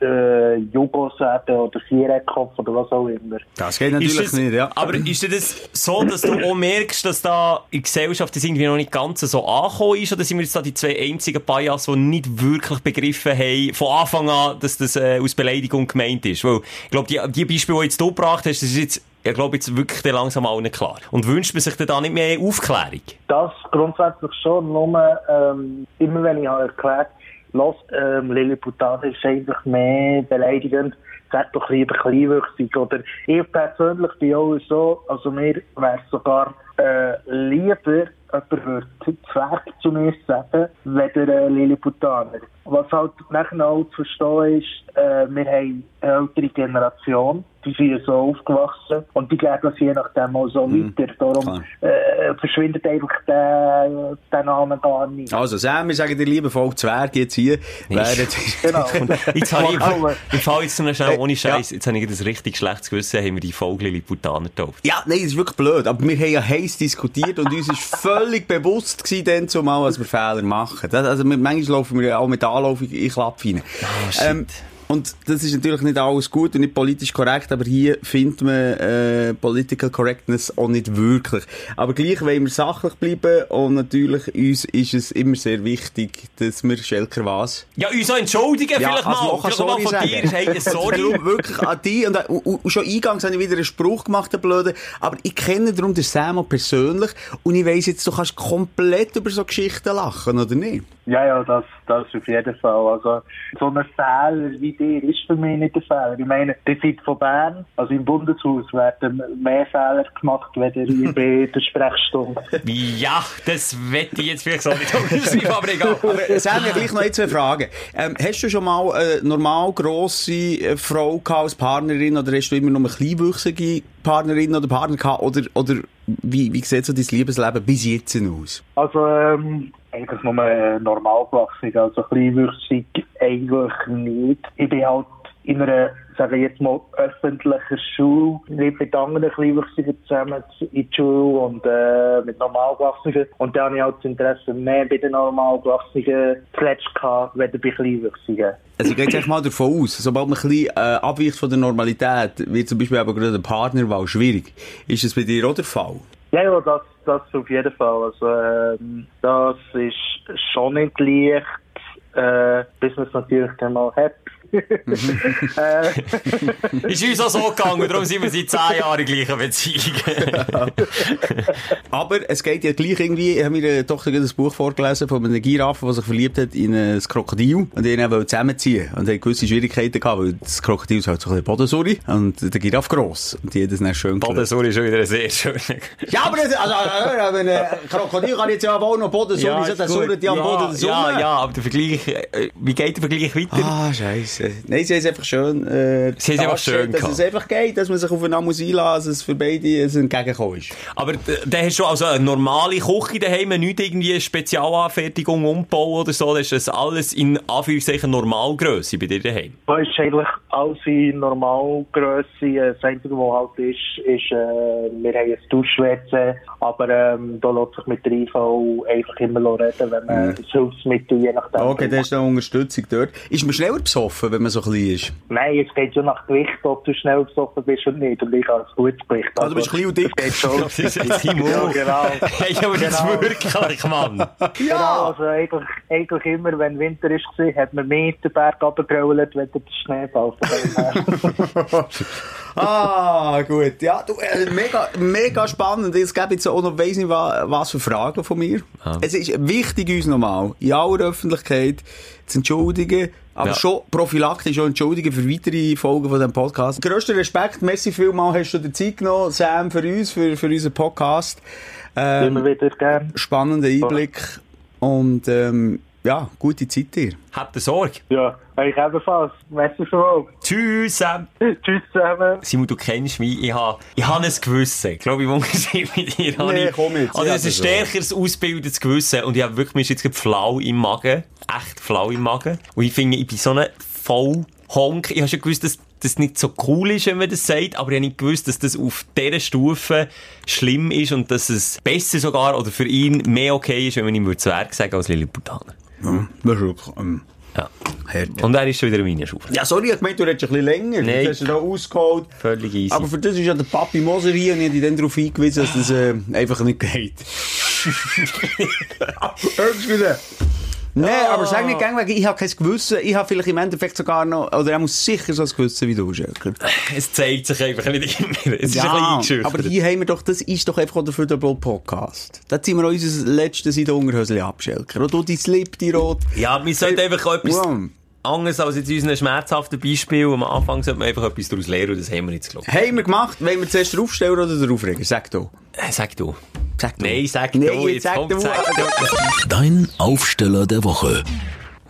äh, Jugo sagen oder Viereckkopf oder was auch immer.
Das geht natürlich
das,
nicht, ja.
Aber ist das so, dass du auch merkst, dass da in der Gesellschaft das irgendwie noch nicht ganz so angekommen ist? Oder sind wir jetzt da die zwei einzigen Bias, die nicht wirklich begriffen haben, von Anfang an, dass das äh, aus Beleidigung gemeint ist? Weil, ich glaube, die, die Beispiele, die jetzt du gebracht hast, das ist jetzt, ich glaube, jetzt wirklich langsam allen klar. Und wünscht man sich dann da nicht mehr Aufklärung?
Das grundsätzlich schon, nur ähm, immer wenn ich habe erklärt, los, ähm, Lilliputaner ist eigentlich mehr beleidigend, sag doch lieber kleinwüchsig. Oder ich persönlich bin auch so, also mir wäre sogar äh, lieber, jemand würde Zwerg zu mir sagen, weder äh, Lilliputaner. Was halt nachher auch zu verstehen ist, äh, wir haben eine ältere Generation, die sind so aufgewachsen und die geben das je nachdem auch so weiter. Darum äh, verschwindet einfach der, der Name gar nicht.
Also Sam, wir sagen dir lieber Volk Zwerg jetzt hier. Wäre
Genau.
Jetzt habe ich, ich fall jetzt noch schnell ohne
Ja.
Scheiß, jetzt habe ich ein richtig schlechtes Gewissen, haben wir die Folge Lilliputaner getauft.
Ja, nein, das ist wirklich blöd. Aber wir haben ja heiß diskutiert und uns ist völlig bewusst gewesen, dann zumal, als wir Fehler machen. Das, also, manchmal laufen wir auch mit Anlauf in in Klapp rein. ähm, und das ist natürlich nicht alles gut und nicht politisch korrekt, aber hier findet man äh, Political Correctness auch nicht wirklich. Aber gleich wollen wir sachlich bleiben und natürlich uns ist es immer sehr wichtig, dass wir Schelker was
Ja, uns auch entschuldigen,
Ja,
vielleicht
also
mal. Vielleicht mal von
sagen.
dir. Hey, sorry.
Wirklich an die und, und, und schon eingangs habe ich wieder einen Spruch gemacht, der Blöde. Aber ich kenne darum den Sam auch persönlich und ich weiss jetzt, du kannst komplett über so Geschichten lachen, oder nicht?
Ja, ja, das, das auf jeden Fall. Also, so ein Fehler wie dir ist für mich nicht der Fehler. Ich meine, ihr seid von Bern, also im Bundeshaus werden mehr Fehler gemacht, wenn bei der Sprechstunde.
Ja, das wette ich jetzt vielleicht so nicht unterschreiben, aber egal.
Aber Sam, ja gleich noch ein, zwei Fragen. Ähm, hast du schon mal eine normal grosse äh, Frau gehabt als Partnerin oder hast du immer noch eine kleinwüchsige Partnerin oder Partner gehabt? Oder, oder wie, wie sieht so dein Liebesleben bis jetzt aus?
Also, ähm, eigentlich nur äh, normal. Also, kleinwüchsig eigentlich nicht. Ich bin halt in einer, sage ich jetzt mal, öffentlichen Schule, nicht mit anderen Kleinwüchsigen zusammen in die Schule und äh, mit Normalgewachsenen. Und da habe ich halt das Interesse mehr bei den Normalgewachsenen zuletzt gehabt, weder bei Kleinwüchsigen.
Also gehe jetzt mal davon aus, sobald man ein bisschen äh, abweicht von der Normalität, wird zum Beispiel aber gerade eine Partnerwahl schwierig. Ist das bei dir auch der Fall?
Ja, ja, das, das auf jeden Fall. Also, ähm, das ist schon nicht leicht, äh, bis man es natürlich dann mal hat. Äh,
Ist uns auch so gegangen, darum sind wir seit 10 Jahren in gleicher Beziehung.
Aber es geht ja gleich irgendwie, ich habe mir eine Tochter ein Buch vorgelesen von einem Giraffen, der sich verliebt hat in ein Krokodil und die ihn wollte zusammenziehen. Und hat gewisse Schwierigkeiten gehabt, weil das Krokodil ist halt so ein Bodensuri und der Giraffe gross. Und die hat das dann schön.
Bodensuri ist schon wieder sehr schöner.
Ja, aber das, also, äh, aber ein Krokodil kann jetzt ja auch noch Bodensuri, ja, so,
gut.
surrt ja am Boden
ja, ja, aber der Vergleich, äh, wie geht der Vergleich weiter?
Ah, scheiße. Nein, sie haben es einfach schön, äh,
Sie haben es einfach schön
dass
gehabt.
es einfach geht, dass man sich aufeinander muss einlassen, dass es für beide ein Entgegenkommen ist.
Aber der hast du also eine normale Küche daheim, nicht irgendwie eine Spezialanfertigung umbauen oder so, das ist das alles in Anführungszeichen Normalgrösse bei dir daheim.
das ist eigentlich alles in Normalgrösse. Äh, Das Einzige, was halt ist, ist, äh, wir haben ein Duschwäsche, aber ähm, da lässt sich mit der IV einfach immer reden, wenn man das Hilfsmittel je nachdem.
Okay, da ist noch Unterstützung dort. Ist man schneller besoffen, wenn man so klein ist?
Nein, es geht schon nach Gewicht, ob du schnell besoffen bist oder nicht. Und ich habe ein gutes Gewicht.
Also, du bist klein und dick.
Das geht schon.
Das ist jetzt
ja, genau.
Hey, aber das
Genau.
wirklich, Mann.
Genau, also eigentlich, eigentlich immer, wenn Winter ist, hat man mehr den Berg runtergerollt, wenn der Schnee fällt.
Ah, gut. Ja, du, äh, mega, mega spannend. Es gibt jetzt auch noch, weiss nicht, was, was für Fragen von mir. Es ist wichtig, uns nochmal, in aller Öffentlichkeit zu entschuldigen, aber
Ja.
schon prophylaktisch auch entschuldigen für weitere Folgen von diesem Podcast. Grösster Respekt, merci vielmal, hast du dir Zeit genommen, Sam, für uns, für, für unseren Podcast. Ähm,
Immer wieder gern.
spannender Einblick und ähm, ja, gute Zeit dir.
Habt ihr Sorge?
Ja, euch ebenfalls. Merci schon.
Tschüss, Sam.
Tschüss zusammen.
Simon, du kennst mich. Ich habe ich ha ein Gewissen. Ich glaube, im Unterschied mit dir
Nee,
ich...
komm jetzt,
Also, ein stärkeres, ausgebildetes Gewissen. Und ich habe wirklich, mir ist jetzt gerade flau im Magen. Echt flau im Magen. Und ich finde, ich bin so ein Vollhonk. Ich habe schon gewusst, dass das nicht so cool ist, wenn man das sagt, aber ich habe nicht gewusst, dass das auf dieser Stufe schlimm ist und dass es besser sogar oder für ihn mehr okay ist, wenn man ihm würde Zwerg sagen als Lilliputaner.
Ja, das ist wirklich, ähm,
Ja.
hart.
Und er ist schon wieder in meiner Schufe.
Ja, sorry, ich meinte, du hättest ein bisschen länger.
Nein.
Du hast ihn da ausgeholt.
Völlig easy.
Aber für das ist ja der Papi Moser hier und ich habe dich dann darauf hingewiesen, dass das äh, einfach nicht geht. Hörst du wieder? Nein, aber sag nicht wegen, ich habe kein Gewissen. Ich habe vielleicht im Endeffekt sogar noch, oder er muss sicher so ein Gewissen wie du, Schelker.
es zeigt sich einfach nicht immer. Es ist ein bisschen
aber hier haben wir doch, das ist doch einfach der Föderball Podcast. Da ziehen wir unser letztes in den Unterhösli ab, Schelker. Und du, dein Slip, die Rot.
Ja, wir sollten einfach auch etwas
Wow.
Anderes als jetzt unseren schmerzhaften Beispiel. Am Anfang sollte man einfach etwas daraus lernen und das haben wir jetzt, glaube
Haben wir gemacht. Wollen wir zuerst den Aufsteller oder den Aufreger? Sag du.
Äh, sag du.
Sag du.
Nein, sag
Nein,
du.
jetzt
Jetzt
sag
komm,
du.
sag du.
Dein Aufsteller der Woche.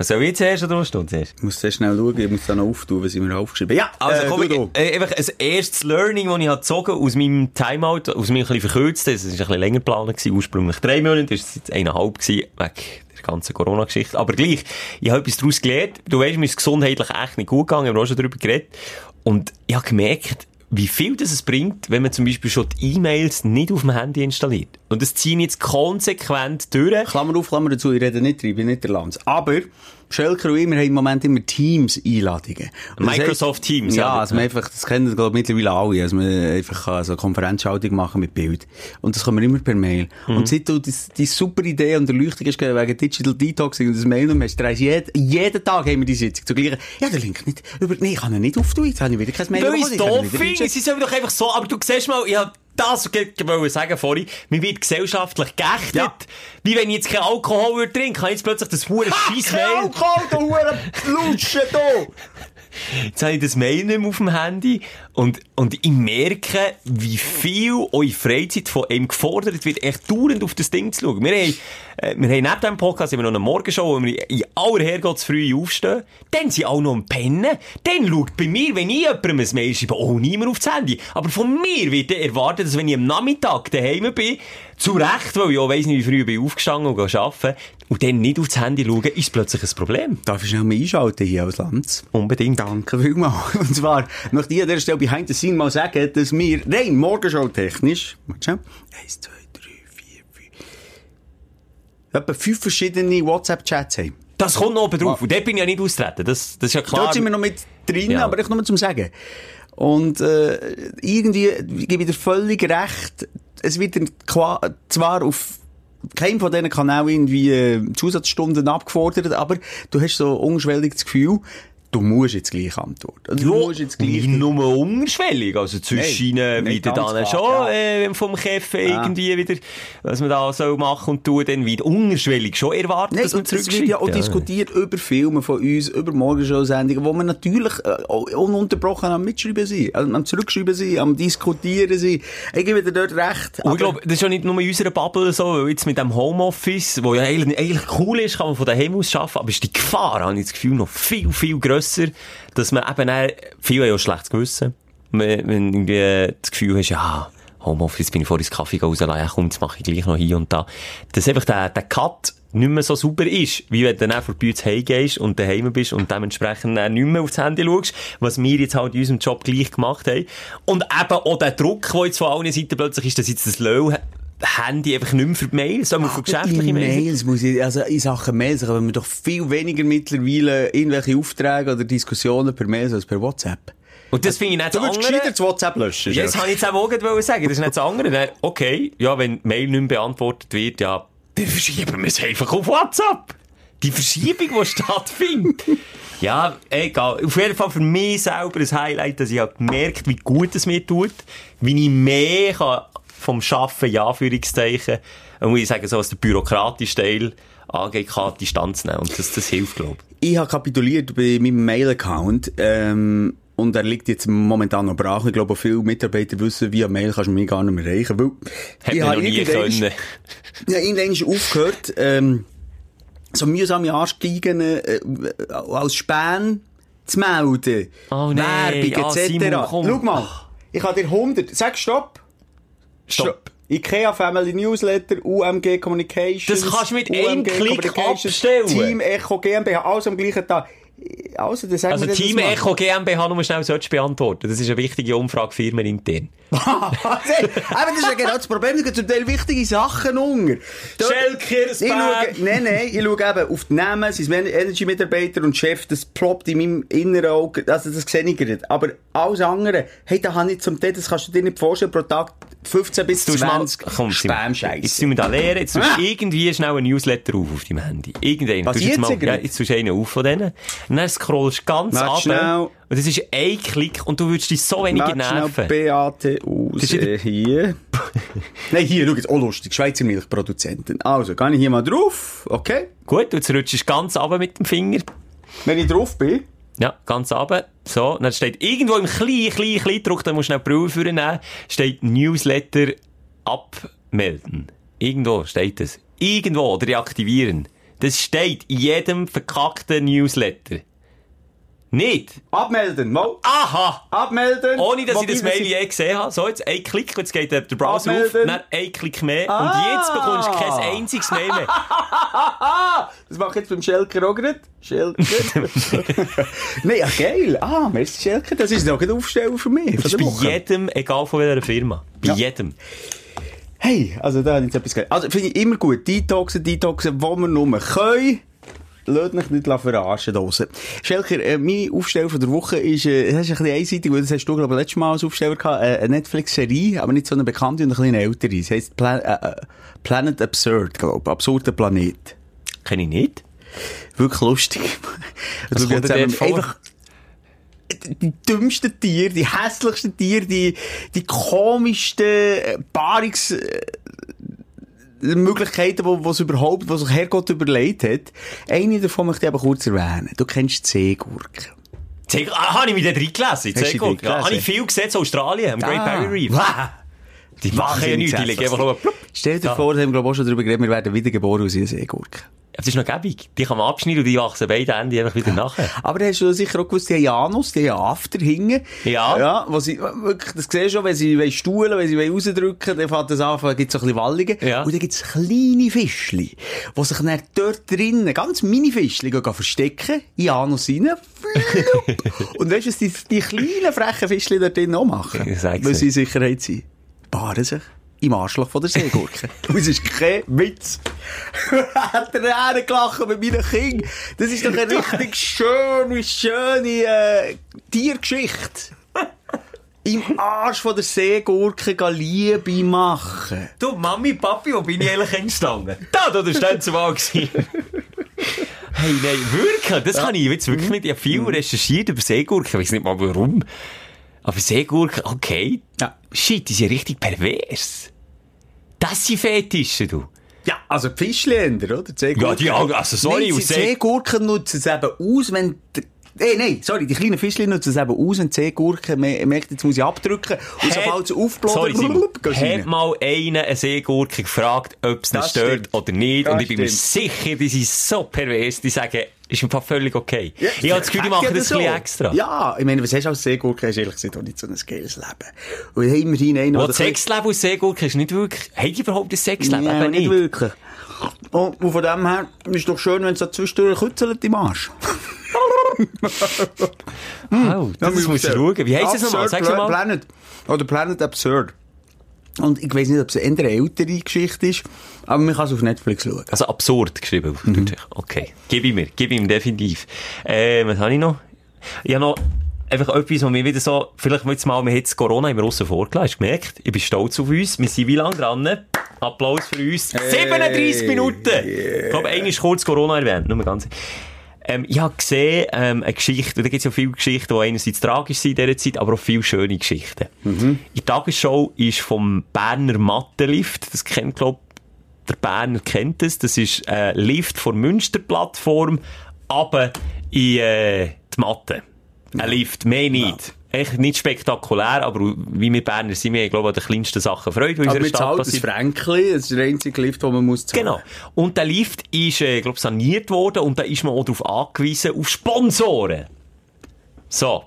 Was soll ich zuerst oder was du zuerst?
Ich muss sehr schnell schauen, ich muss da noch auftun, was ich mir aufgeschrieben habe. Ja,
Also,
äh,
komm,
du,
ich, äh, einfach ein erstes Learning, das ich habe gezogen aus meinem Timeout, aus meinem ein bisschen verkürzten, es war ein bisschen länger geplant, gewesen, ursprünglich drei Monate, das war jetzt eineinhalb gewesen, wegen der ganzen Corona-Geschichte. Aber gleich, ich habe etwas daraus gelernt. Du weißt, mir ist gesundheitlich echt nicht gut gegangen, wir haben auch schon darüber geredet. Und ich habe gemerkt, wie viel das es bringt, wenn man zum Beispiel schon die E-Mails nicht auf dem Handy installiert. Und das ziehen jetzt konsequent durch.
Klammer auf, Klammer dazu, ich rede nicht drüber, ich bin nicht der Lanz. Aber, Schelker und ich, wir haben im Moment immer Teams-Einladungen.
Microsoft
heisst-
Teams,
Ja,
ja.
also man einfach, das kennen, glaube ich, mittlerweile alle, also man einfach so eine Konferenzschaltung machen mit Bild. Und das können wir immer per Mail.
Mhm.
Und seit du die, die super Idee und Erleuchtung hast wegen Digital Detoxing und das Mail und hast, dreist jeden, jeden Tag haben wir die Sitzung zu gleichen. Ja, der Link nicht, über, nee, ich kann ihn nicht auftun, jetzt habe ich wieder kein Mail
Weil es
bekommen,
doof
ihn
finde.
wieder
Sie sollen doch einfach so, aber du siehst mal, ich hab das wollte sagen vorhin, mir wird gesellschaftlich geächtet.
Ja.
Wie wenn ich jetzt keinen Alkohol würde trinken, kann ich jetzt plötzlich das hure scheiß Mail.
Alkohol, du Hure Lutsche, du!
Jetzt habe ich das Mail nicht mehr auf dem Handy und, und ich merke, wie viel eure Freizeit von einem gefordert wird, echt dauernd auf das Ding zu schauen. Wir haben, äh, wir haben neben diesem Podcast immer noch eine Morgenshow, wo wir in aller Herrgottsfrüh aufstehen. Dann sind alle noch am Pennen. Dann schaut bei mir, wenn ich jemandem ein Mail schreibe, auch niemand aufs Handy. Aber von mir wird erwartet, dass wenn ich am Nachmittag daheim bin, zu Recht, weil ich auch weiss nicht, wie früh ich bin aufgestanden und gehe arbeiten, und dann nicht aufs Handy schauen, ist plötzlich ein Problem.
Darf ich schnell mal einschalten hier als Lanz?
Unbedingt.
Danke vielmals. Und zwar ich an dieser Stelle behind the scene mal sagen, dass wir rein Morgenshow-technisch, warte schon, eins, zwei, drei, vier, fünf, etwa fünf verschiedene WhatsApp-Chats haben.
Das kommt noch oben drauf. Und dort bin ich ja nicht austreten. Das, das ist ja klar.
Dort sind wir noch mit drin,
Ja.
aber ich nur zum Sagen. Und äh, irgendwie gebe ich dir völlig recht, es wird zwar auf keinem von diesen Kanälen irgendwie äh, Zusatzstunden abgefordert, aber du hast so unschwellig das Gefühl, du musst jetzt gleich antworten. Also, du musst jetzt gleich...
nicht nur unterschwellig. Also zwischen
nein,
wieder dann
klar,
schon,
ja.
äh, vom Chef irgendwie wieder, was man da soll machen und tun, dann wieder unterschwellig schon erwartet,
Nein,
dass man
und es wird ja auch diskutiert über Filme von uns, über Morgenshow-Sendungen, wo wir natürlich äh, ununterbrochen am Mitschreiben sind, also am Zurückschreiben sind, am Diskutieren sind. Ich gebe dir dort recht.
Und ich glaube, das ist ja nicht nur in unserer Bubble so, jetzt mit dem Homeoffice, wo ja eigentlich, eigentlich cool ist, kann man von daheim aus arbeiten, aber ist die Gefahr, habe ich das Gefühl, noch viel, viel grösser, dass man eben dann, viele haben ja schlechtes Gewissen, wenn, wenn irgendwie das Gefühl hast, ja, Homeoffice bin ich vorhin ins Kaffee rausgelassen, ja komm, das mache ich gleich noch hier und da. Dass einfach der, der Cut nicht mehr so super ist, wie wenn du dann bei uns heimgehst und daheim bist und dementsprechend dann nicht mehr aufs Handy schaust, was wir jetzt halt in unserem Job gleich gemacht haben. Und eben auch der Druck, der jetzt von allen Seiten plötzlich ist, dass jetzt das Low Handy einfach nicht mehr für die Mails, sondern für geschäftliche Mails.
Mails muss ich, also in Sachen Mails haben wir doch viel weniger mittlerweile irgendwelche Aufträge oder Diskussionen per Mail als per WhatsApp.
Und das finde ich nicht
Du
das
würdest
andere.
gescheiter das WhatsApp löschen.
Ja, das habe ich jetzt auch gerade sagen. Das ist nicht das andere. Dann, okay, ja, wenn die Mail nicht mehr beantwortet wird, ja, dann verschieben wir es einfach auf WhatsApp. Die Verschiebung, die stattfindet. Ja, egal. Auf jeden Fall für mich selber ein Highlight, dass ich habe gemerkt, wie gut es mir tut, wie ich mehr kann vom Schaffen, ja, Anführungszeichen, und muss ich sagen, so was der bürokratische Teil angeht, kann Distanz nehmen. Und das, das hilft, glaube ich.
Ich habe kapituliert bei meinem Mail-Account, ähm, und er liegt jetzt momentan noch brach. Ich glaube, viele Mitarbeiter wissen, via Mail kannst du mich gar nicht mehr erreichen, weil
Hätte
ich habe
noch nie
irgendwann-
können.
Ja, irgendwann ist aufgehört, ähm, so mühsame Ansteigen äh, als Span zu melden.
Oh nein,
Werbung
ah,
etc.
Simon, komm.
Schau mal, ich habe dir 100... Sag Stopp.
Stopp.
IKEA Family Newsletter, UMG Communications.
Das kannst du mit einem Klick abstellen.
Team Echo GmbH, alles am gleichen Tag. Also,
Also
das
Team
mal.
Echo GmbH nur schnell solltest du beantworten. Das ist eine wichtige Umfrage firmenintern.
Aber das ist ja genau das Problem, da gehen zum Teil wichtige Sachen unter. Schaue, nein, nein, ich schaue eben auf die Namen, sein Energy-Mitarbeiter und Chef, das ploppt in meinem inneren Auge, also das sehe ich gerade. Aber alles andere, hey, da habe ich zum Teil, das kannst du dir nicht vorstellen, pro Tag 15 bis
Du
20
komm, Simon, Jetzt
Spam-Scheiße.
tun wir da lehren. Jetzt tust du
Ah.
irgendwie schnell einen Newsletter auf auf deinem Handy. Irgendeinen.
Was,
jetzt, mal, ja, jetzt tust du einen auf von denen. Und dann scrollst du ganz ab. Und das ist ein Klick und du würdest dich so wenig
schnell,
nerven.
Beate aus, äh, hier. Nein, hier, schau jetzt, oh lustig, Schweizer Milchproduzenten. Also, gehe ich hier mal drauf, okay?
Gut, und jetzt rutschst du ganz runter mit dem Finger.
Wenn ich drauf bin,
Ja, ganz runter. So, dann steht irgendwo im kleinen, kleinen, kleinen Druck, da musst du schnell Brille vornehmen, steht Newsletter abmelden. Irgendwo steht das. Irgendwo, oder deaktivieren. Das steht in jedem verkackten Newsletter. Nicht?
Abmelden, mal.
Aha!
Abmelden.
Ohne, dass ich das Mail je gesehen habe. So, jetzt ein Klick, jetzt geht der Browser auf,
Abmelden.
dann ein Klick mehr.
Ah.
Und jetzt bekommst du kein einziges Mail mehr.
Das mache ich jetzt beim Schelker auch gerade. Schelker. Nein, ja, geil. Ah, merci Schelker. Das ist noch ein Aufsteller für mich.
Das ist bei
Woche.
jedem, egal von welcher Firma. Bei
Ja.
jedem.
Hey, also da habe ich jetzt etwas gelernt. Also finde ich immer gut. Detoxen, detoxen, wo wir nur können. Lasst mich nicht verarschen draussen. Schelker, äh, meine Aufsteller von der Woche ist, äh, das ist ein bisschen einseitig, weil das hast du, glaube ich, letztes Mal als Aufsteller gehabt, äh, eine Netflix-Serie, aber nicht so eine bekannte und ein bisschen ältere. Sie heisst Plan äh, äh, Planet Absurd, glaube ich. Absurder Planet.
Kenn ich nicht.
Wirklich lustig.
Was
Also,
kommt vor?
einfach die dümmsten Tiere, die hässlichsten Tiere, die, die komischsten äh, Paarungs... Möglichkeiten, wo, wo es überhaupt, was sich Herrgott überlegt hat. Eine davon möchte ich aber kurz erwähnen. Du kennst die Seegurke.
Zeig, ah, habe ich mich da drin gelesen?
Hast du
Zeig,
dich
ja, habe ich viel gesehen, so Australien, am Great
Ah.
Barrier Reef. Die machen ja nichts, die legen einfach nur.
Stell dir
Ja.
vor, da haben wir glaube ich auch schon darüber geredet, wir werden wieder geboren aus einer Seegurke.
Das ist noch gäbig. Die kann man abschneiden und die wachsen beide Ende einfach wieder nachher.
Aber hast du sicher auch gewusst, die haben Anus, die After hinten.
Ja.
Ja, wo sie, wirklich, das siehst du schon, wenn sie wollen stuhlen, wenn sie wollen rausdrücken, dann fängt das an, gibt's so ein bisschen Walligen.
Ja.
Und dann gibt's kleine Fischli, die sich dann dort drinnen, ganz mini Fischli, gehen verstecken, in den Anus rein. Und weißt du, was die, die kleinen frechen Fischli dort drinnen auch machen? Weil sie in Sicherheit sind. Paaren sich. Im Arschloch von der Seegurke. Und es ist kein Witz. Hat er hergelacht mit meinen Kindern. Das ist doch eine richtig schöne, schöne äh, Tiergeschichte. Im Arsch von der Seegurke Liebe machen.
Du, Mami, Papi, wo bin ich eigentlich entstanden? Da, da, das war dann zumal gewesen. Hey, nein, wirklich, das kann ich jetzt wirklich nicht. Ich habe viel recherchiert über Seegurken, ich weiß nicht mal warum. Aber Seegurken, okay.
Ja.
Shit, die sind richtig pervers. Das sind Fetische, du.
Ja, also die Fischländer, oder? Die.
Ja, die also sorry,
Nein, die Seegurken nutzen es eben aus, wenn... Eh, nein, sorry, die kleinen Fischchen nutzen es eben aus, wenn die Seegurke me- merkt, jetzt muss ich abdrücken. Und sobald gehen sie
Hat mal einer eine Seegurke gefragt, ob es ihn stört
stimmt.
oder nicht.
Das
und ich bin mir
stimmt.
sicher, die sind so pervers, die sagen, ist einfach völlig okay.
Ja,
ich habe das Gefühl, die machen das ein bisschen extra.
Ja, ich meine, was hast du als Seegurke? Hast ehrlich gesagt auch nicht so ein geiles Leben. Und immerhin einen,
Und
der-
das Sexleben aus Seegurke ist nicht wirklich, haben die überhaupt ein Sexleben?
Ja,
Eben
nicht
nicht.
wirklich. Und, und von dem her ist es doch schön, wenn es so zwischendurch kützelt im Arsch.
Oh, das muss ich schauen. Wie heisst das nochmal? Sag's mal.
Planet. Oder Planet Absurd. Und ich weiss nicht, ob es eine ältere Geschichte ist, aber man kann es auf Netflix schauen.
Also absurd geschrieben. auf Deutsch. Okay. Gib ihm mir. Gib ihm definitiv. Äh, was habe ich noch? Ich habe noch einfach etwas, was mir wieder so, vielleicht jetzt mal, wir haben jetzt Corona im Russen vorgelassen, hast du gemerkt? Ich bin stolz auf uns. Wir sind wie lange dran? Applaus für uns. 37 Minuten! Ich glaube, eigentlich kurz Corona erwähnt, nur mal ganz. Ähm, ich habe gesehen, ähm, eine Geschichte, da gibt es ja viele Geschichten, die einerseits tragisch sind in dieser Zeit, aber auch viele schöne Geschichten. In der Tagesschau ist vom Berner Mattenlift, das kennt, glaub der Berner kennt es, das ist ein Lift von Münster-Plattform, aber in äh, die Matte. Ein Lift, mehr nicht. Echt nicht spektakulär, aber wie wir Berner sind, wir haben, glaube ich, an den kleinsten Sachen Freude, die
Aber
unserer Stadt
das
passiert.
Fränkli, das ist der einzige Lift, den man muss zahlen.
Genau. Und der Lift ist, äh, glaub, saniert worden und da ist man auch darauf angewiesen, auf Sponsoren. So.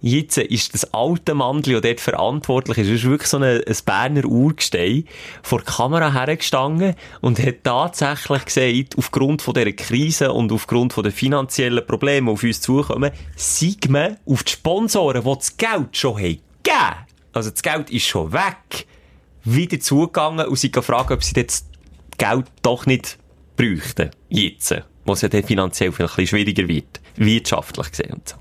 Jetzt äh, ist das alte Mandli, das dort verantwortlich ist, das ist wirklich so ein, ein Berner Urgestein, vor der Kamera hergestanden und hat tatsächlich gesagt, aufgrund von dieser Krise und aufgrund von den finanziellen Problemen, die auf uns zukommen, sei man auf die Sponsoren, die das Geld schon haben. Also das Geld ist schon weg wieder zugegangen und sie gefragt, ob sie jetzt Geld doch nicht bräuchten. Jetzt. Wo es ja dann finanziell vielleicht ein bisschen schwieriger wird. Wirtschaftlich gesehen und so.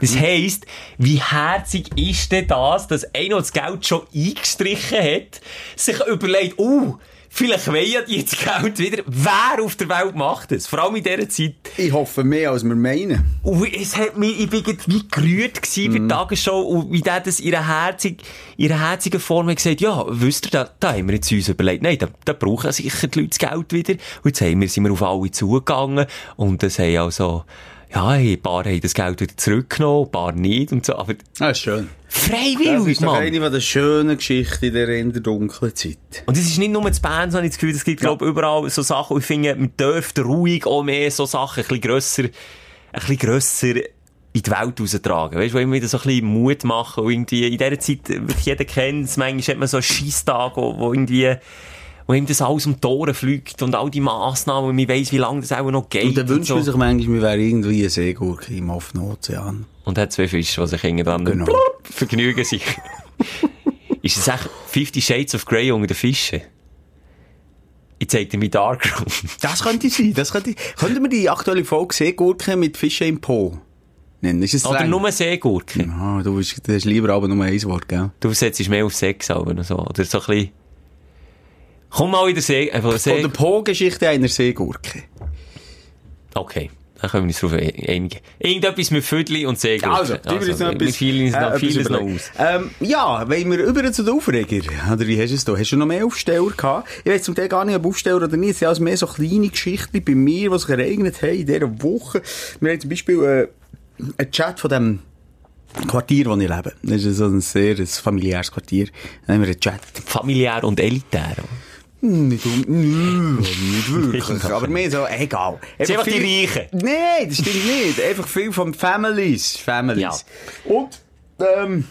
Das heisst, wie herzig ist denn das, dass einer, der das Geld schon eingestrichen hat, sich überlegt, oh, vielleicht wollen ja die jetzt Geld wieder. Wer auf der Welt macht das? Vor allem in dieser Zeit.
Ich hoffe mehr, als wir meinen.
Und es hat mich, ich bin wie gerührt gewesen bei der Tagesschau und wie der das in ihrer herzig, ihrer herzigen Form hat gesagt, ja, wisst ihr, da, da haben wir jetzt uns überlegt, nein, da, da brauchen sicher die Leute das Geld wieder. Und jetzt haben wir, sind wir auf alle zugegangen und das haben also, ja, ein paar haben das Geld wieder zurückgenommen, ein paar nicht und so, aber
Das ist schön. Das
freiwillig,
ist doch
Mann.
eine der schönen Geschichten in der, in der dunklen Zeit.
Und es ist nicht nur das Band, sondern ich das Gefühl, es gibt, glaub, überall so Sachen, und ich finde, man dürfte ruhig auch mehr so Sachen ein bisschen grösser, ein bisschen grösser in die Welt raustragen. Weißt du, wo immer wieder so ein bisschen Mut machen und irgendwie, in dieser Zeit, äh, jeder kennt es, manchmal hat man so einen Scheisstag, wo, wo irgendwie, wo ihm das alles um die Ohren fliegt und all die Massnahmen und man weiss, wie lange das auch noch geht.
Und dann wünscht
so.
man sich manchmal, wir wären irgendwie ein Seegurke im offenen Ozean.
Und hat zwei Fische, die sich irgendwann
Genau.
blub, vergnügen sich. ist es echt 50 Shades of Grey unter den Fischen? Ich zeig dir meinen Darkroom.
Das könnte sein, das könnte, könnten wir die aktuelle Folge Seegurke mit Fischen im Po nennen? Ist es
Oder
lang?
nur Seegurken.
Ah, du, bist, du hast lieber aber nur ein Wort, gell?
Du setzt mehr auf Sex aber so. Oder so ein bisschen... Komm mal in der See... Einfach
Von
See
der Po-Geschichte einer Seegurke.
okay. Dann können wir uns darauf einigen. Irgendetwas mit Vödli und Seegurken.
Also, wir jetzt noch etwas,
fielen uns
äh,
vieles noch aus.
Ähm, ja, wenn wir über zu den Aufreger, oder wie hast du es da? Hast du noch mehr Aufsteller gehabt? Ich weiß zum Teil gar nicht, ob Aufsteller oder nicht. Es sind also mehr so kleine Geschichten bei mir, die sich ereignet haben in dieser Woche. Wir haben zum Beispiel äh, einen Chat von dem Quartier, wo ich lebe. Das ist so ein sehr ein familiäres Quartier. Dann haben wir einen Chat.
Familiär und elitär.
Nicht, um, nö, nicht wirklich. Aber mehr so, egal.
sind einfach die
viel-
Reichen.
Nein, das stimmt nicht. Einfach viel von Families. Families.
Ja.
Und, ähm,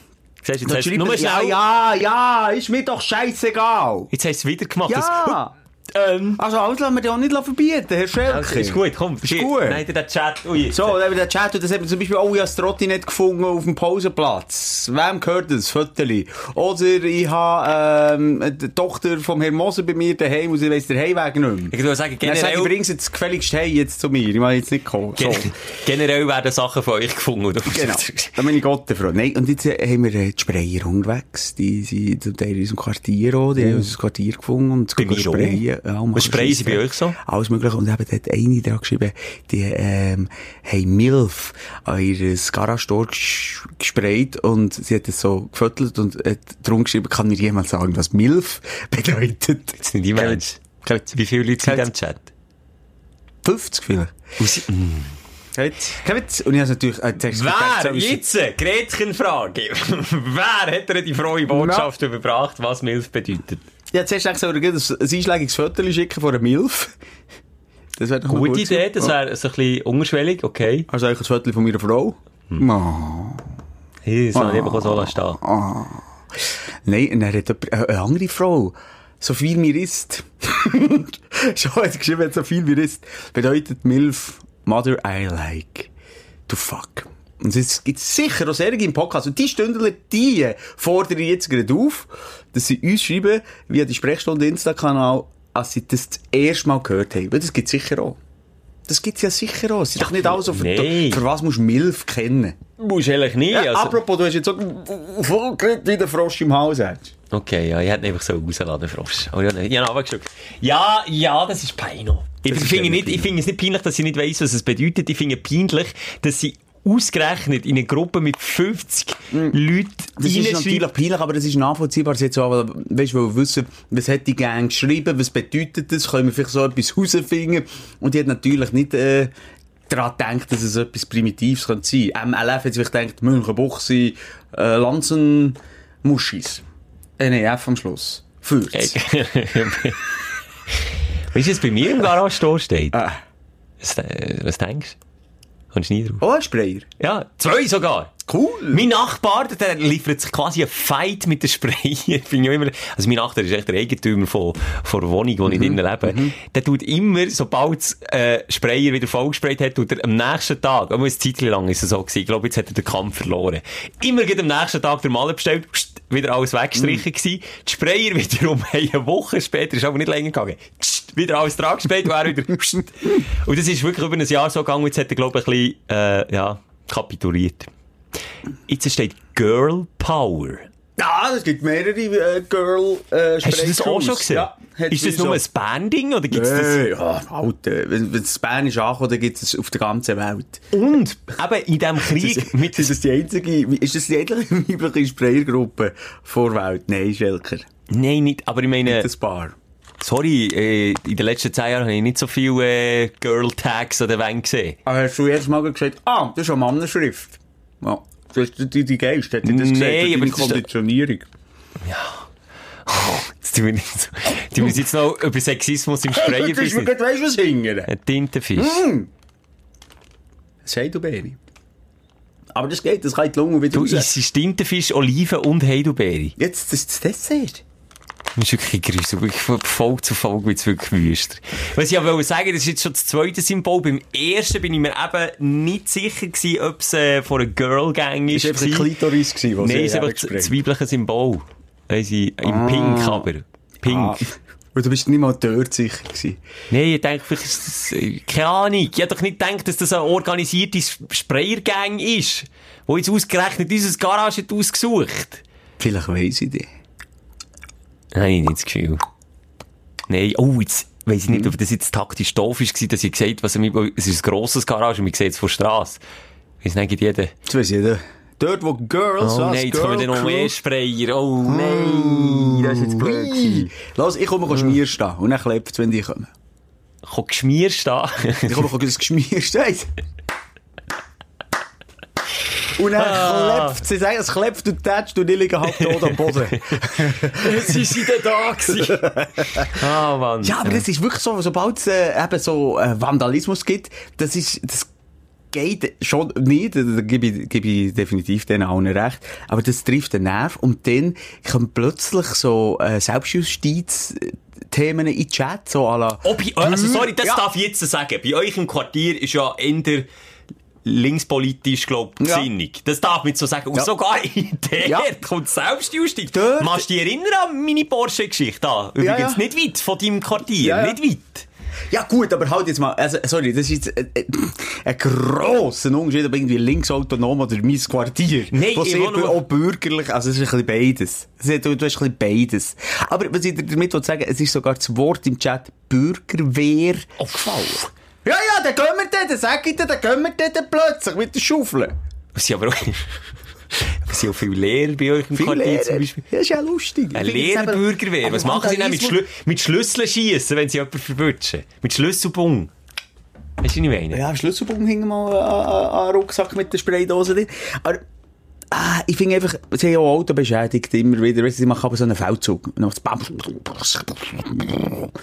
Siehst jetzt hast
schreiben
nur
sie, ja,
schnell...
ja, ja, ist mir doch scheißegal.
Jetzt hast du es wieder gemacht.
Ja.
Das, ähm...
Also, alles lassen wir dir auch nicht verbieten, Herr Schelke.
Also, ist gut, komm.
Ist gut.
Nein, der Chat. Ui.
So, dann haben wir den Chat, und das hat man zum Beispiel, oh, ich habe das Trotti nicht gefunden auf dem Pausenplatz. Wem gehört das? Fötterli. Oder ich habe, ähm, die Tochter vom Herrn Moser bei mir daheim, und sie weiss den Heimweg nicht mehr.
Ich würde sagen,
Dann sag ich,
generell,
bring's jetzt gefälligst hey jetzt zu mir. Ich will jetzt nicht kommen. So.
gen generell werden Sachen von euch gefunden. oder?
Genau. Da bin ich Gott froh. Nein, und jetzt äh, haben wir äh, die Sprayer unterwegs. Die sind zum Teil in unserem Quartier auch. Die haben unser Quartier gefunden und
auch.
sprayen.
Was sprayen sie bei euch so?
Alles mögliche. Und eben dort eine dran geschrieben, die, ähm, haben Milf an ihr Garagentor ges gesprayt und sie hat es so gefüttert und hat drum geschrieben, kann mir jemand sagen, was Milf bedeutet?
Jetzt nicht die Mensch. Wie viele Leute sind in diesem Chat?
50 vielleicht. Kein kein Witz. Und ich habe natürlich, äh, Text gedacht,
Wer, jetzt, Gretchenfrage. Wer hat dir die frohe Botschaft überbracht, was Milf bedeutet?
Ja, zuerst eigentlich soll er ein, ein einschlägiges Foto schicken von einer Milf. Das wäre
Gute
gut
Idee, das wäre so ein bisschen unterschwellig, okay.
Also eigentlich ein Foto von meiner Frau. Oh.
Hey, das ich einfach so lassen stehen.
Nein, und er hat äh, eine andere Frau. So viel mir ist. Schon er geschrieben, so viel mir ist. Bedeutet Milf, Mother I like. To fuck. Und es gibt sicher auch solche im Podcast. Und die Stündler, die fordere ich jetzt gerade auf, dass sie uns schreiben, via die Sprechstunde Insta-Kanal, als sie das das erste Mal gehört haben. Weil das gibt's sicher auch. Das gibt's ja sicher auch. Es ist doch nicht alles so, für,
nee.
für was musst du Milf kennen?
Musst du eigentlich nie.
Ja,
also.
apropos, du hast jetzt so voll geredet, wie der Frosch im Haus hast.
Okay, ja, ich hätte einfach so rausladen, Frosch. Oh, ja, ich habe ihn runtergeschluckt. Ja, ja, das ist peinlich. Ich finde
wirklich
nicht, ich finde es nicht peinlich, dass sie nicht weiss, was es bedeutet. Ich finde peinlich, dass sie ausgerechnet in eine Gruppe mit 50 Leuten
Das ist natürlich peinlich, aber das ist nachvollziehbar. Sie so, aber, weißt du, wissen, was hat die Gang geschrieben, was bedeutet das, können wir vielleicht so etwas herausfinden. Und die hat natürlich nicht, äh, daran gedacht, dass es etwas Primitives könnte sein. MLF hat sich gedacht, Münchenbuchsee, äh, Lanzenmuschis. Äh, nee, F am Schluss. Fürth.
Weißt du, was bei mir im Garage steht?
Ah.
Was, äh, was denkst du? Kommst nie drauf?
Oh, ein Sprayer.
Ja, zwei sogar.
Cool.
Mein Nachbar, der liefert sich quasi ein Fight mit der Sprayer. Finde ich immer, also mein Nachbar ist echt der Eigentümer von, von der Wohnung, wo ich drinnen lebe. Der tut immer, sobald äh, Sprayer wieder vollgesprayt hat, tut er am nächsten Tag, aber eine Zeit lang ist es so gewesen, ich glaube, jetzt hat er den Kampf verloren. Immer geht am nächsten Tag der Maler bestellt, wieder alles weggestrichen gewesen. Die Sprayer wiederum eine Woche später, ist aber nicht länger gegangen, pst, wieder alles dran und er wieder. Und das ist wirklich über ein Jahr so gegangen, jetzt hat er, glaube ich, ein bisschen, äh, ja, kapituliert. Jetzt steht Girl Power.
Ja, es gibt mehrere äh, Girl äh,
Hast du das auch schon gesehen?
Ja.
ist das nur
so.
ein Banding oder gibt's das?
Nee, ja, Alter. Wenn, wenn das Spanisch ankommt, dann gibt es auf der ganzen Welt.
Und eben in diesem Krieg mit
ist das die einzige, ist das die einzige weibliche Sprayergruppe vor Welt? Nein, Schelker.
Nein, nicht, aber ich meine,
Das Paar.
Sorry, äh, in den letzten zehn Jahren habe ich nicht so viele äh, Girl-Tags an der Wand gesehen.
Aber hast du jedes Mal gesagt, ah, das ist eine Mannenschrift. Ja. Das ist die, die Geist, hat die das
Nee,
gesagt?
aber das ist-
Konditionierung.
Jetzt tun wir nicht so, tun wir jetzt noch über Sexismus im
ist mir
Sprayer-Business.
gerade, weißt du, was hingern?
Ein Tintenfisch.
Du, Beni. Aber das geht, das kann in die Lunge wieder
Du
raus.
isst Tintenfisch, Oliven und Heidelbeere.
Jetzt, das ist das Dessert.
Das ist wirklich gruselig. Von Folge zu Folge wird es wirklich wüster. Was ich aber sagen, das ist jetzt schon das zweite Symbol. Beim ersten bin ich mir eben nicht sicher gewesen, ob es äh, von einer Girl Gang ist.
War einfach ein. Klitoris, gewesen, was
Nein, es ist einfach das weibliche Symbol. Weiss ich, im Pink aber. Pink.
Ah. Und du bist nicht mal dort sicher gewesen.
Nein, ich denke, vielleicht ist das, äh, keine Ahnung. Ich hätte doch nicht gedacht, dass das eine organisierte Sprayergang ist, wo jetzt ausgerechnet unser Garage hat ausgesucht.
Vielleicht weiss ich dich.
Nein, ich nicht das Gefühl. Nein, oh, jetzt weiss ich nicht, ob das jetzt taktisch doof war, dass ich gesagt habe, was mir, es ist ein grosses Garage und wir sehen es von der Strasse. Weiss nicht jeder.
Das weiss jeder. Dort, wo Girls,
Oh
was,
nein, jetzt kommen
Girl
dann noch mehr Sprayer. Oh nein, das ist jetzt blöd gewesen.
Los, ich komme Schmier stehen und dann klepft wenn die kommen.
Komm, geschmiert da.
Ich komme das Geschmier stehen. Und dann
Ah.
klepft sie, sagen, es klepft und tätscht und die liegen halb tot am Boden.
Jetzt ist sie da gewesen. Ah, Mann.
Ja, aber das ist wirklich so, sobald es äh, eben so äh, Vandalismus gibt, das ist, das geht schon nicht, da gebe ich, gebe ich definitiv denen allen recht, aber das trifft den Nerv und dann kommen plötzlich so äh, Selbstjustiz-Themen in den Chat, so à la...
Oh, bei, also, sorry, das
Ja.
darf ich jetzt sagen. Bei euch im Quartier ist ja eher linkspolitisch, glaub
Ja.
gesinnig. Das darf man so sagen. Und
Ja.
sogar in der
Ja.
kommt Selbstjustiz.
Dort-
Machst du dich erinnern an meine Porsche-Geschichte? Übrigens
Ja, ja.
nicht weit von deinem Quartier. Nicht weit.
Ja gut, aber halt jetzt mal, also, sorry, das ist jetzt äh, äh, ein grosser Unterschied, ob irgendwie linksautonom oder mein Quartier.
Nein, ich
sehr
nur-
auch bürgerlich, also es ist ein bisschen beides. Du, du hast ein bisschen beides. Aber was ich damit sagen, es ist sogar das Wort im Chat Bürgerwehr
Oh,
gefallen. Ja, ja, dann gehen wir dann, dann sag ich dir, dann gehen wir dann, dann plötzlich mit der Schaufel.
Es sind aber auch, es sind auch viele Lehrer bei euch im
Viele
Quartier
Lehrer.
zum Beispiel.
Ja, ist ja lustig.
Ein
eben-
Lehrerbürgerwehr. Was machen sie denn mit, Schlü mit Schlüsseln schiessen, wenn sie jemanden verwutschen? Mit Schlüsselbung. Weißt du, was ich meine?
Ja, Schlüsselbund hing mal an, an, an Rucksack mit der Spraydose drin. Aber, ah, ich finde einfach, sie haben auch Auto beschädigt, immer wieder. Weißt sie machen aber so einen Feldzug.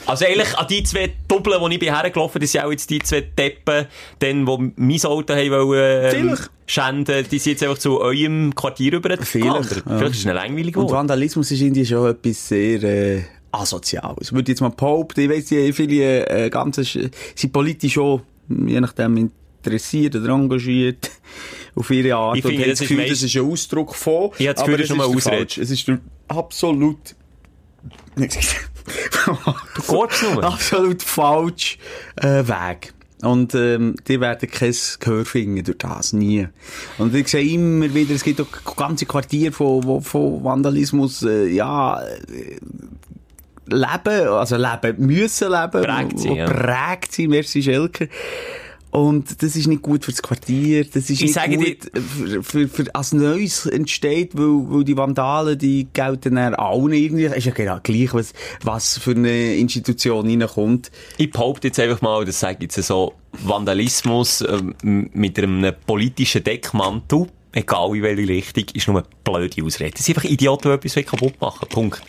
Also eigentlich an die zwei Doppeln, die ich bin hergelaufen, das sind auch jetzt die zwei Deppen, dann, wo mein Auto haben wollen, ähm, schänden, die sind jetzt einfach zu eurem Quartier rüber.
Vielleicht, ja.
Vielleicht ist es eine langweilig
Und. Vandalismus ist irgendwie schon etwas sehr, äh, asoziales. Würde ich jetzt mal behaupten, ich weiss, die viele, äh, ganze, sind politisch auch, je nachdem, interessiert oder engagiert, auf ihre Art.
Ich
und
finde, das
das Gefühl, das ist ein Ausdruck von.
Ich habe das Gefühl, das ist nur Ausrede.
Es ist absolut, nicht
Du gehst nur.
absolut falsch äh, Weg. Und ähm, die werden kein Gehör finden durch das, nie. Und ich sehe immer wieder, es gibt auch ganze Quartiere von, von Vandalismus, äh, ja, äh, leben, also leben, müssen leben.
Prägt sie,
wo-
ja.
Prägt sie, merci Schelker. Und das ist nicht gut für das Quartier, das ist
Ich
nicht
sage dir-
gut für, für, für, als Neues entsteht, weil, weil die Vandalen, die gelten dann allen irgendwie, ist ja genau gleich, was, was für eine Institution reinkommt.
Ich behaupte jetzt einfach mal, das sage ich jetzt so, Vandalismus ähm, mit einem politischen Deckmantel, egal in welche Richtung, ist nur eine blöde Ausrede. Das sind einfach Idioten, die etwas kaputt machen. Punkt.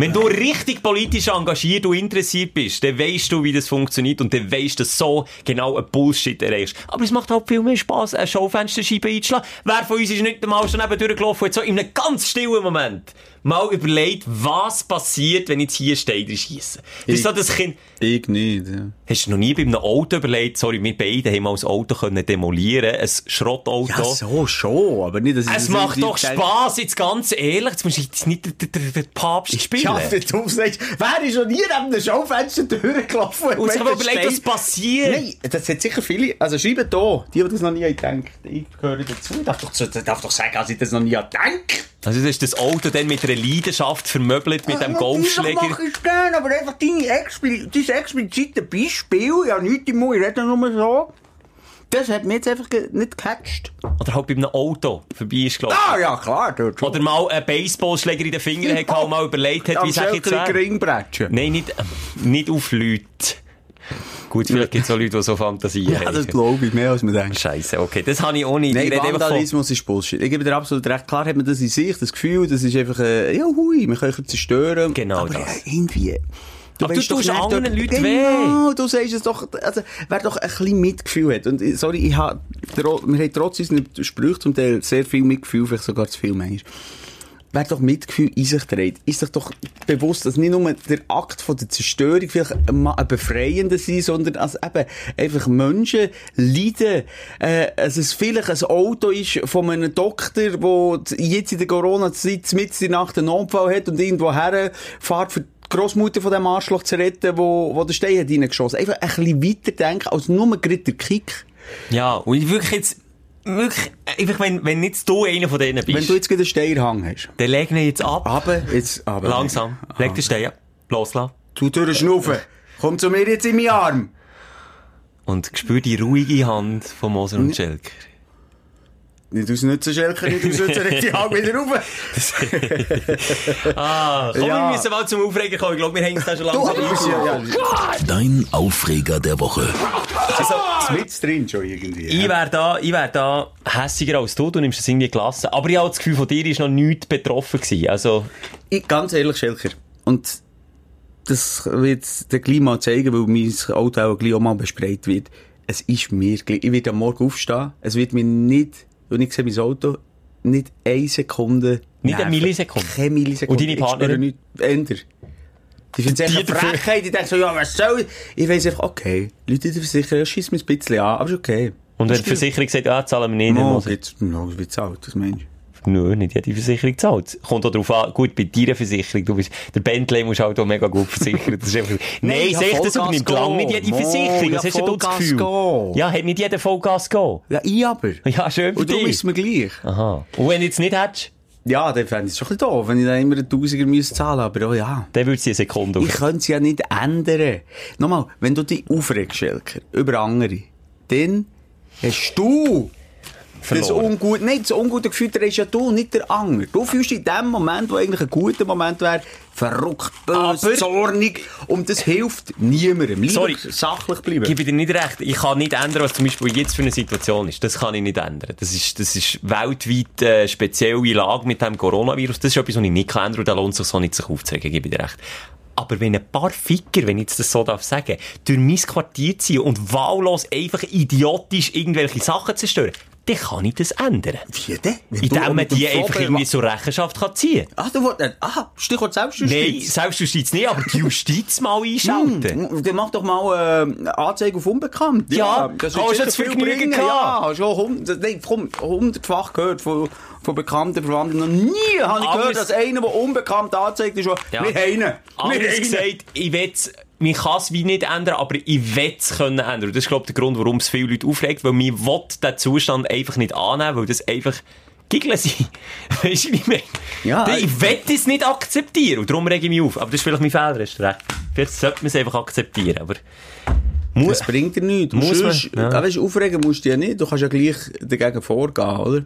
Wenn du richtig politisch engagiert und interessiert bist, dann weißt du, wie das funktioniert und dann weißt du, dass so genau ein Bullshit erreichst. Aber es macht halt viel mehr Spass, eine Schaufensterscheibe einzuschlagen. Wer von uns ist nicht einmal schon neben durchgelaufen hat so in einem ganz stillen Moment mal überlegt, was passiert, wenn ich jetzt hier Steine schiesse. Das ist so das Kind,
Ich nicht, ja.
Hast du noch nie bei einem Auto überlegt, sorry, wir beide haben mal ein Auto können demolieren, ein Schrottauto.
Ja, so schon, aber nicht, dass ich
Es
das
macht doch Spass, jetzt ganz ehrlich. Jetzt musst du jetzt nicht den, den, den Papst spielen.
Ja, wenn du sagst, wer ist noch nie neben dem Schaufenster durchgelaufen?
Und sich aber überlegt, was passiert.
Nein, das hat sicher viele, also schreiben da, die, die das noch nie haben gedacht. Ich gehöre dazu. Ich darf doch, darf doch sagen, dass ich das noch nie gedacht
Also, das ist das Auto dann mit einer Leidenschaft vermöbelt, mit dem Golfschläger.
Das mache ich gerne, aber einfach deine Expli dein explizite Beispiel, ja, nicht im Mund, ich rede nur so. Das hat mich jetzt einfach nicht gecatcht.
Oder halt bei einem Auto vorbei ist gelaufen.
Ah, ja, klar, dort.
Oder mal einen Baseballschläger in den Finger hat und mal überlegt hat, wie sag ich jetzt. Nein, nicht, ähm, nicht auf Leute. Gut, vielleicht gibt es auch Leute, die so Fantasien
Ja,
haben.
das glaube ich, mehr als man denkt.
Scheiße, okay, das habe ich nicht.
Nein. Vandalismus ist Bullshit. Ich gebe dir absolut recht. Klar hat man das in sich, das Gefühl, das ist einfach, äh, ja, hui, wir können zerstören.
Genau
aber
das.
äh, irgendwie,
Aber du
weisst doch
tust anderen Leuten
genau, du sagst es doch, also, wer doch ein bisschen Mitgefühl hat. Und, äh, sorry, ich hab, wir haben trotz unseren Sprüchen zum Teil sehr viel Mitgefühl, vielleicht sogar zu viel manchmal. Wer doch Mitgefühl in sich trägt, ist sich doch bewusst, dass nicht nur der Akt von der Zerstörung vielleicht ein befreiender sein, sondern als eben einfach Menschen leiden, äh, dass es vielleicht ein Auto ist von einem Doktor, der jetzt in der Corona-Zeit mitten in der Nacht einen Notfall hat und irgendwo her fährt für die Grossmutter von dem Arschloch zu retten, wo, wo der Stein hat reingeschossen. Einfach ein bisschen weiter denken als nur gerade der Kick.
Ja, und ich wirklich jetzt, wirklich, einfach, wenn, wenn nicht du einer von denen bist,
Wenn du jetzt einen Steierhang hast.
dann leg ihn jetzt ab.
Aber, jetzt, aber.
Langsam. Leg den Stein ab. Loslassen.
Du durchschnaufen. Komm zu mir jetzt in meinen Arm.
Und spür die ruhige Hand von Moser und Schelker.
Nicht aus Nutzen, Schelker, nicht aus Nutzen, die Hand wieder rauf.
Ah, komm,
Ja.
wir müssen mal zum Aufregen kommen. Ich glaube, wir hängen es da schon ein.
ja, ja,
Dein Aufreger der Woche.
Also,
mit drin schon irgendwie.
ich wäre da, ich wär da hässiger als du. Du nimmst es irgendwie gelassen. Aber ich habe das Gefühl, von dir ist noch nichts betroffen gewesen. Also,
Ich, ganz ehrlich, Schelker. Und das wird der gleich mal zeigen, weil mein Auto auch gleich auch mal bespreit wird. Es ist mir gleich. Ich werde am Morgen aufstehen. Es wird mir nicht, und ich sehe mein Auto, nicht eine Sekunde.
Nicht eine. Millisekunde?
Keine Millisekunde.
Und deine
Ich spüre nichts. Die finden es
Die dafür-
Frechheit. Ich denke so, ja, was soll ich? Ich weiss einfach, okay. Leute in der Versicherung, schießt mir ein bisschen an, aber ist okay.
und wenn die Versicherung sagt, zahlen wir nicht, dann
Oh,
muss ich-
jetzt, no, wie zahlt das Mensch?
Nö, nicht jede Versicherung zahlt. Kommt auch darauf an, gut, bei deiner Versicherung, du bist, der Bentley musst halt auch mega gut versichern. Das einfach, nein,
ja,
sag das übernimmt lang nicht jede. Versicherung. Was
ja,
hast denn du das Gefühl?
gehen.
Ja, hat nicht jeder Vollgas gehen.
Ja, ich aber.
Ja, schön für
Und du bist mir gleich.
Aha. Und wenn du jetzt nicht hättest,
Ja, dann fände ich es schon ein bisschen doof, wenn ich da immer einen Tausiger müsste zahlen aber oh ja.
dann würde sie eine Sekunde
Ich könnte es ja nicht ändern. Nochmal, wenn du dich aufregst, Schelker, über andere, dann hast du das
Verloren.
ungute, nein, das ungute Gefühl, der ist ja du, nicht der andere. Du fühlst dich in dem Moment, wo eigentlich ein guter Moment wäre, verrückt, böse, zornig, und das hilft niemandem. Lieber
Sorry.
sachlich bleiben.
gebe dir nicht recht. Ich kann nicht ändern, was zum Beispiel jetzt für eine Situation ist. Das kann ich nicht ändern. Das ist, das ist weltweit äh, spezielle Lage mit dem Coronavirus. Das ist etwas, was ich nicht kann ändern und da lohnt es sich so nicht, sich aufzuregen, ich dir recht. Aber wenn ein paar Ficker, wenn ich das so darf sagen, durch mein Quartier ziehen und wahllos einfach idiotisch irgendwelche Sachen zerstören, dann kann ich das ändern.
Wie denn?
Indem man die einfach irgendwie zur Rechenschaft kann ziehen kann.
Ah, du wolltest, ah, Stichwort
Nein,
Selbstjustiz.
Selbstjustiz nicht, aber die Justiz mal einschalten.
Hm, Dann mach doch mal äh, Anzeige auf Unbekannt.
Ja,
das
hast du das
viel bringen. Ja, hast schon hund, nein, komm, hundertfach gehört von, von bekannten Verwandten. Noch nie habe ich
Anders-
gehört, dass einer, der unbekannt anzeigt, ist, schon,
Ja.
wir haben ihn. Wir haben
gesagt, ich will's, man kann es wie nicht ändern, aber ich will es können ändern. Das ist, glaube ich, der Grund, warum es viele Leute aufregt, weil man will den Zustand einfach nicht annehmen, weil das einfach Giggeln sind. Weißt du, wie ich meine?
Ja, äh,
ich will es nicht akzeptieren und darum rege ich mich auf. Aber das ist vielleicht mein Fehler, hast du recht. Vielleicht sollte man es einfach akzeptieren, aber... Mu
Das bringt dir nichts. Du
Muss man, ja.
ja. weißt, aufregen musst du ja nicht. Du kannst ja gleich dagegen vorgehen, oder?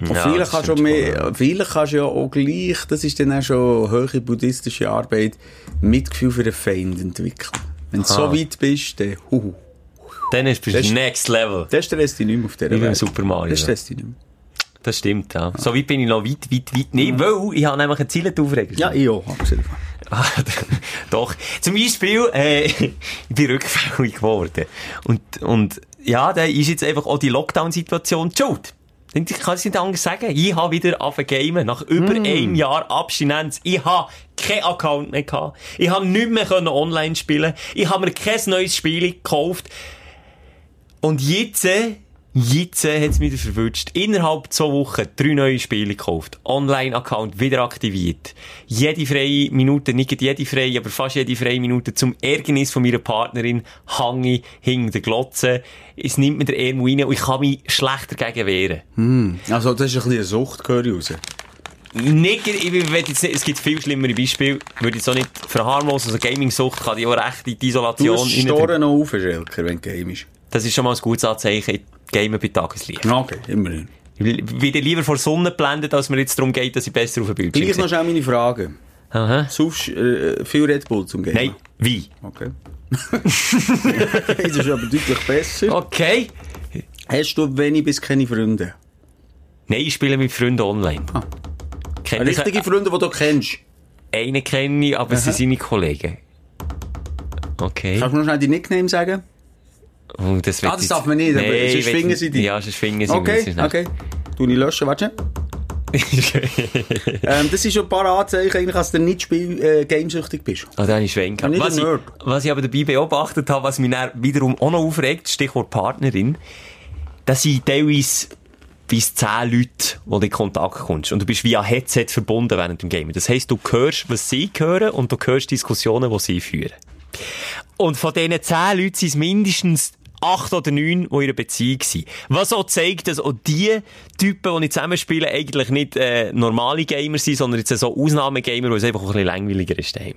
Und
Ja,
vielleicht
das
kannst du mehr, vielleicht kannst du ja auch gleich, das ist dann auch schon hohe buddhistische Arbeit, Mitgefühl für den Feind entwickeln. Wenn du so weit bist, dann, huhu.
Dann ist
Das-
es next level.
Der stresst dich nicht mehr auf dieser
Wie
Welt.
Super Mario.
Der dich nicht mehr.
Das stimmt, ja. So weit bin ich noch weit, weit, weit nicht, weil ich habe nämlich ein Ziel aufregen.
Ja, ich auch, davon.
Ah, Doch. Zum Beispiel, äh, ich bin rückfällig geworden. Und, und, ja, da ist jetzt einfach auch die Lockdown-Situation schuld. Ich kann es nicht anders sagen. Ich habe wieder angefangen nach über einem Jahr Abstinenz. Ich habe keinen Account mehr gehabt. Ich habe nicht mehr können online spielen. Ich habe mir kein neues Spiel gekauft. Und jetzt, äh, jetzt hat es mich verwünscht. Innerhalb zwei Wochen drei neue Spiele gekauft. Online-Account wieder aktiviert. Jede freie Minute, nicht jede freie, aber fast jede freie Minute zum Ärgernis von meiner Partnerin hange hinter der Glotze. Es nimmt mir der Ärmel rein und ich kann mich schlecht dagegen wehren.
Also, das ist ein bisschen eine Sucht, gehöre ich raus.
Nicht, ich will jetzt nicht, es gibt viel schlimmere Beispiele, würde ich so nicht verharmlosen. Also Gaming-Sucht kann die auch recht in die
Du
Isolation
hast
rein-
Storen noch auf, Schelker, wenn du game ist.
Das ist schon mal ein gutes Anzeichen. Ich game bei Tageslicht.
Okay, immerhin.
Ich will wieder lieber vor Sonne blenden, als mir jetzt darum geht, dass ich besser auf den Bildschirm
Gleich noch schnell meine Frage.
Aha.
Saufst äh, viel Red Bull zum Game?
Nein, wie?
Okay. das ist aber deutlich besser.
Okay.
Hast du wenig bis keine Freunde?
Nein, ich spiele mit Freunden online.
Ah.
Kennt
Richtige Freunde, die du kennst?
Einen kenne ich, aber es sind seine Kollegen. Okay.
Kannst du noch schnell die Nickname sagen?
Oh, das,
Ah, das darf man nicht, aber sonst
ich will
finden sie dich.
Ja, sonst finden sie
Okay, okay. Du nicht löschen, warte. ähm, das ist schon ein paar Anzeichen, eigentlich, dass du nicht spiel äh, gamesüchtig bist.
Ah, da habe ich Schwenk.
Nicht
Was ich, was ich aber dabei beobachtet habe, was mich wiederum auch noch aufregt, Stichwort Partnerin, das sind teilweise bis 10 Leute, die du in Kontakt kommst. Und du bist via Headset verbunden während dem Game. Das heisst, du hörst, was sie hören und du hörst Diskussionen, die sie führen. Und von diesen 10 Leuten sind es mindestens acht oder neun, die in einer Beziehung sind. Was auch zeigt, dass auch die Typen, die ich zusammenspiele, eigentlich nicht äh, normale Gamer sind, sondern jetzt so Ausnahmegamer, wo es einfach ein bisschen langweiliger ist. daheim.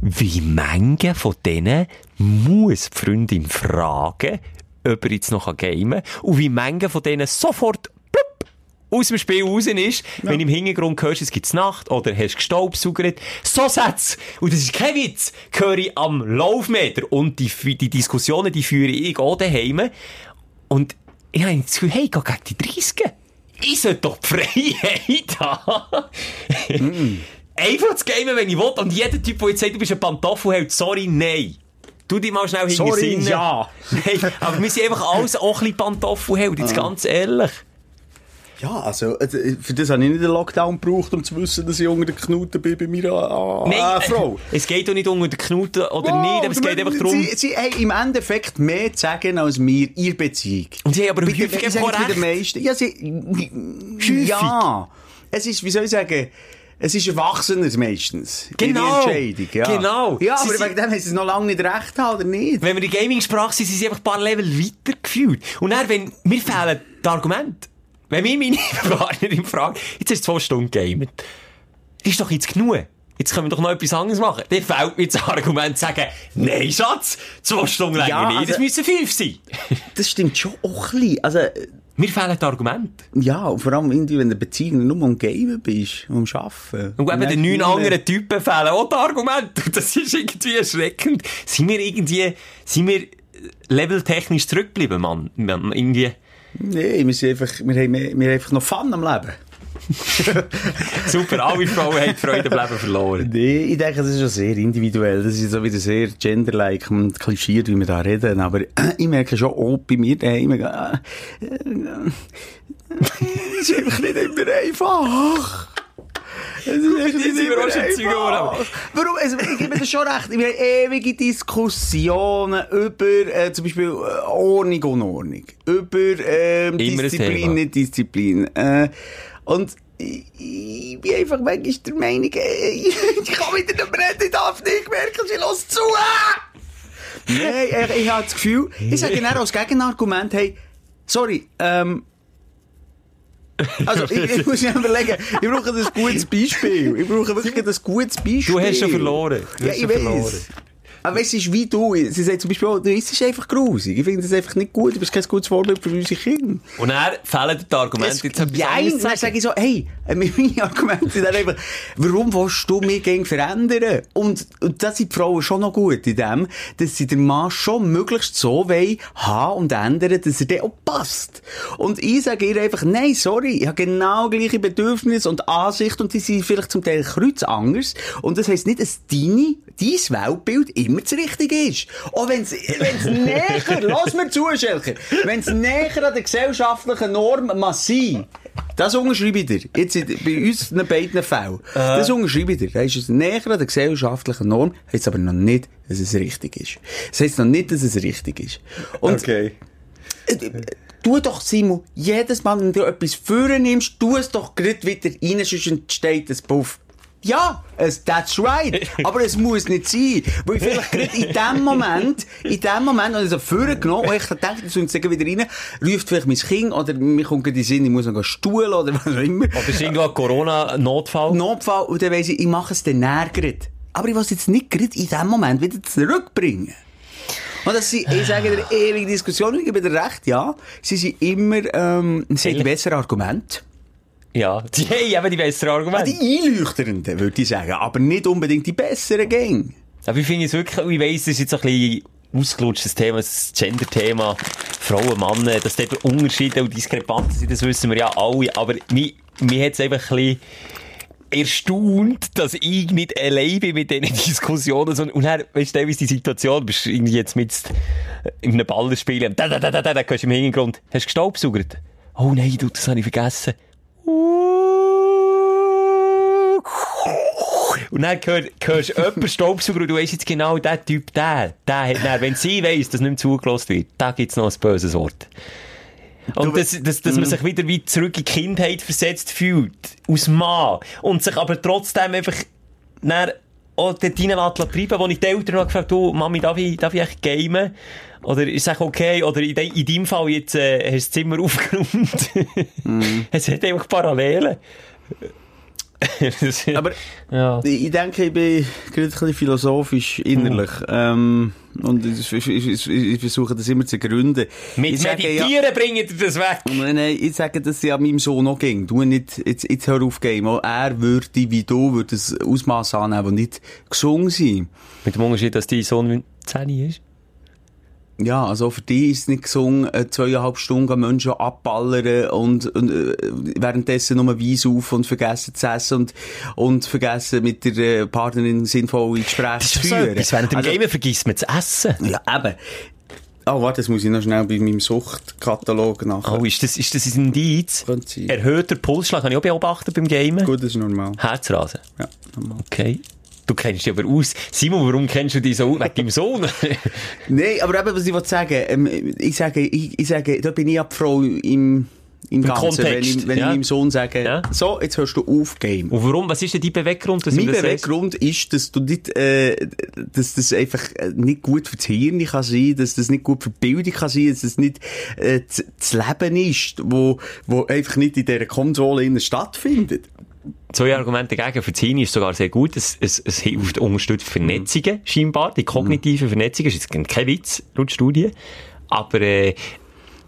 Wie mange von denen muss die Freundin fragen, ob er jetzt noch gamen kann? Und wie mange von denen sofort aus dem Spiel raus ist, wenn im Hintergrund hörst, es gibt Nacht oder hast gestaubsaugert. So Sätze, und das ist kein Witz, höre ich am Laufmeter. Und die, die Diskussionen, die führe ich auch daheim. Und ich habe das Gefühl, hey, geh gegen die 30. Ich sollte doch die Freiheit haben. Einfach zu gamen, wenn ich will. Und jeder Typ, der jetzt sagt, du bist ein Pantoffelheld, sorry, nein. Tu dich mal schnell hinter
Sorry, ja.
Nein, aber wir sind einfach alles auch ein bisschen Pantoffelheld, jetzt ganz ehrlich.
Ja, also, für das habe ich nicht den Lockdown gebraucht, um zu wissen, dass ich unter den Knuten bin bei meiner äh,
Nein,
äh, Frau.
Es geht doch nicht unter den Knoten oder
Wow,
nicht, aber es geht einfach darum.
Sie, sie haben im Endeffekt mehr zu sagen als wir in der Beziehung.
Und sie haben aber häufig einfach
bei den
recht.
meisten. Ja, sie, ja. Es ist, wie soll ich sagen, es ist Erwachsener meistens.
Genau.
Entscheidung, ja.
Genau.
Ja,
Sie
aber
sind-
wegen dem haben sie es noch lange nicht recht haben, oder nicht?
Wenn wir in Gaming-Sprache sind, sind sie einfach ein paar Level weiter gefühlt. Und dann, wenn, mir fehlen die Argumente. Wenn mir meine Partnerin fragt, jetzt hast du zwei Stunden gamet. Ist doch jetzt genug. Jetzt können wir doch noch etwas anderes machen. Dann fehlt mir das Argument zu sagen, nein, Schatz, zwei Stunden länger
Ja,
nicht, es
also-
müssen fünf sein.
Das stimmt schon auch ein bisschen. Also, äh,
Mir fehlen die Argumente.
ja, vor allem, wenn du in der Beziehung nur am Gamen bist, am Arbeiten.
Und eben den neun anderen Typen fehlen auch die Argumente. Und das ist irgendwie erschreckend. Sind wir irgendwie, sind wir leveltechnisch zurückgeblieben, Mann? Mann, Irgendwie.
Nee, wir sind einfach, wir haben, mehr- wir haben einfach noch Fun am Leben.
Super, alle Frauen haben die Freude am Leben verloren.
Nee, ich denke, das ist schon sehr individuell. Das ist so wieder sehr genderlike und klischiert, wie wir da reden. Aber ich merke schon auch bei mir daheim, äh, äh, es ist einfach nicht immer einfach. Es ist echt nicht
Zeugen geworden.
Warum? Also, ich gebe das schon recht. Wir haben ewige Diskussionen über, äh, zum Beispiel, äh, Ordnung, Unordnung. Über, ähm,
Immer ein
Disziplin, nicht Disziplin. Äh, und ich, ich bin einfach manchmal der Meinung, äh, ich kann wieder nicht mehr reden, ich darf nicht merken, sie los zu. Nein, ich, ich habe das Gefühl, ich sage dann als Gegenargument, hey, sorry, ähm, also, ich, ich muss mir überlegen, ich brauche ein gutes Beispiel. Ich brauche wirklich ein gutes Beispiel.
Du hast schon verloren. Du
ja, ich weiß. Aber es ist wie du. Sie sagt zum Beispiel, auch, du isst einfach grusig. Ich finde das einfach nicht gut. Du bist kein gutes Vorbild für unsere Kinder.
Und dann fehlen die Argumente. Jetzt etwas zu
dann sage ich so, hey, äh, meine Argumente sind dann einfach, warum willst du mich gegen verändern? Und, und das sind die Frauen schon noch gut in dem, dass sie den Mann schon möglichst so wollen, haben und ändern, dass er dann auch passt. Und ich sage ihr einfach, nein, sorry, ich habe genau gleiche Bedürfnisse und Ansicht und die sind vielleicht zum Teil kreuz anders. Und das heisst nicht, dass deine, dein Weltbild immer das Richtige ist. Auch wenn es näher, lass mir zu, Schelker, wenn es näher an der gesellschaftlichen Norm massiv das unterschreibe ich dir. Jetzt bei uns in beiden Fällen. Das unterschreibe ich dir. Da ist es näher an der gesellschaftlichen Norm, heisst aber noch nicht, dass es richtig ist. Das heisst noch nicht, dass es richtig ist. Und Äh, äh, Tu doch, Simon, jedes Mal, wenn du etwas vornimmst, tu es doch grad wieder rein, sonst entsteht ein Puff. Ja, es, that's right. Aber es muss nicht sein. Weil vielleicht gerade in dem Moment, in dem Moment, wenn ich so vorgenommen und ich denke, das uns wieder rein, ruft vielleicht mein Kind oder mir kommt in den Sinn, ich muss noch stuhlen oder was auch immer.
Oder ist irgendwo ein Corona-Notfall?
Notfall, und dann weiss ich, ich mache es dann näher. Aber ich will es jetzt nicht gerade in dem Moment wieder zurückbringen. Und das sind, ich sage dir, ewige Diskussionen, ich gebe dir recht, ja. Sie sind immer, ähm, sie haben die
Ehrlich? Ja. Die haben eben die besseren
Ah,
Argumente.
die einleuchtenden, würde ich sagen. Aber nicht unbedingt die besseren Gänge.
Aber ich finde es wirklich, ich weiss, das ist jetzt ein bisschen ausgelutschtes Thema, das Gender-Thema, Frauen, Männer, dass dort Unterschiede und Diskrepanzen sind, das wissen wir ja alle, aber mir, mir hat es einfach ein bisschen, erstaunt, dass ich nicht allein bin mit diesen Diskussionen. Und dann, weißt du, die Situation, du bist irgendwie jetzt mit in einem Ballerspiel, und da, da, da, da, da, da, hörst du im Hintergrund, hast du gestaubsaugert? Oh nein, du, das habe ich vergessen. Und dann hör, hörst du jemanden Staubsauger und du weißt jetzt genau, der Typ, der, der hat dann, wenn sie weiss, dass nicht mehr zugelassen wird, da gibt's noch ein böses Wort. Und dass, dass, dass man sich wieder wie zurück in die Kindheit versetzt fühlt. Aus Mann. Und sich aber trotzdem einfach, dann auch dort rein treiben, wo ich die Eltern noch gefragt du, Mami, darf ich, darf ich echt gamen? Oder ich sage, okay, oder in, de, in deinem Fall jetzt, äh, hast du das Zimmer aufgeräumt. Es hat einfach Parallelen. Das-
Aber
ja.
ich denke, ich bin gerade ein bisschen philosophisch innerlich. Ähm, und ich, ich, ich, ich versuche das immer zu gründen.
Mit
ich sage, ja,
Meditieren bringt ihr das weg.
Nein, nein, ich sage, dass ja meinem Sohn noch ging. Du nicht, jetzt, jetzt hör auf, Game. Er würde, wie du, würde ein Ausmaß annehmen, das nicht gesungen sein.
Mit dem Unterschied, dass dein Sohn 10 ist.
Ja, also für die ist es nicht gesungen, äh, zweieinhalb Stunden Menschen abballern und, und äh, währenddessen nur Weiss auf und vergessen zu essen und, und vergessen mit der äh, Partnerin sinnvolle Gespräche
Das
zu
so
führen.
etwas. Während dem
Also-
Gamen vergisst man zu essen.
Ja, eben. Oh, warte, das muss ich noch schnell bei meinem Suchtkatalog nachher.
Oh, ist das, ist das ein Indiz? Erhöhter Pulsschlag habe ich auch beobachtet beim Gamen.
Gut, das ist normal.
Herzrasen.
Ja, normal.
Okay. Du kennst dich aber aus. Simon, warum kennst du dich so aus? Wegen deinem Sohn?
Nein, aber eben, was ich wollte sagen, ähm, ich sage, ich, ich sage, da bin ich ja die Frau im, im Ganzen.
Kontext,
wenn ich, wenn
ja.
ich meinem Sohn sage,
Ja.
so, jetzt hörst du auf, Game.
Und warum? Was ist denn dein Beweggrund, dass
Mein
das?
Beweggrund ist, dass du nicht, äh, dass das einfach äh, nicht gut für das Hirn kann sein, dass das nicht gut für die Bildung kann sein, dass das nicht äh, das, Leben ist, wo, wo einfach nicht in dieser Konsole stattfindet.
Zwei Argumente dagegen. Für Zini ist sogar sehr gut. Es, es, es hilft, unterstützt Vernetzungen, scheinbar. Die kognitiven Vernetzungen. ist jetzt kein Witz, laut Studie. Aber, äh,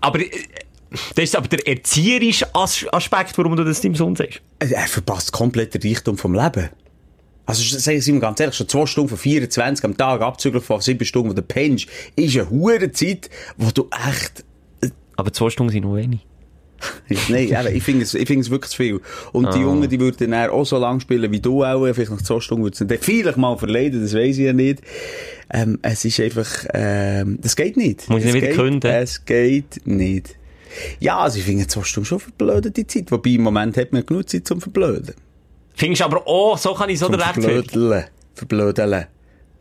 aber, äh, das ist aber der erzieherische As Aspekt, warum du das deinem Sohn sagst.
Also, Er verpasst komplett den Reichtum vom Leben. Also, sagen Sie mir ganz ehrlich, schon zwei Stunden von 24 am Tag, abzüglich von sieben Stunden, wo du pennst, ist eine hure Zeit, wo du echt
Aber zwei Stunden sind noch wenig.
Nein, eben, ich finde es, ich finde es wirklich zu viel. Und die Jungen, die würden dann auch so lang spielen wie du auch, vielleicht nach zwei Stunden würden sie vielleicht mal verleiden, das weiß ich ja nicht. Ähm, es ist einfach, ähm, das geht nicht.
Muss ich
Es
nicht wieder
geht-
künden?
Es geht nicht. Ja, also ich finde zwei Stunden schon verblödete Zeit, wobei im Moment hat man genug Zeit zum Verblöden.
Findest du aber auch, so kann ich so rechtfertigen.
Verblödeln. Verblödeln.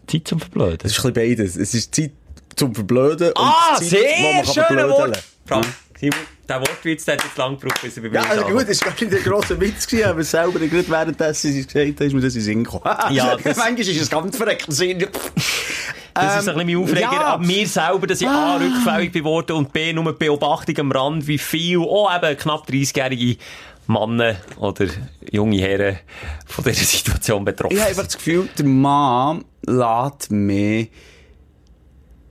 Zeit zum Verblöden.
Das ist ein bisschen beides. Es ist Zeit zum Verblöden
Ah,
und Zeit, wo
sehr
man.
Wort. Frank, Simon, der Wortwitz, der hat jetzt lang gebraucht, bis er bei mir
Ja, also gut, das war gar nicht der grosse Witz, gewesen, aber selber gerade währenddessen sie es gesagt haben, ist mir das in Sinn gekommen.
Ja, das-
Manchmal ist es ganz verreckt Sinn.
Das ist ein bisschen mein Aufreger
ja.
an mir selber, dass ich A, rückfällig bin worden und B, nur die Beobachtung am Rand, wie viel, auch eben knapp 30-jährige Männer oder junge Herren von dieser Situation betroffen
Ich habe einfach das Gefühl, der Mann lässt mehr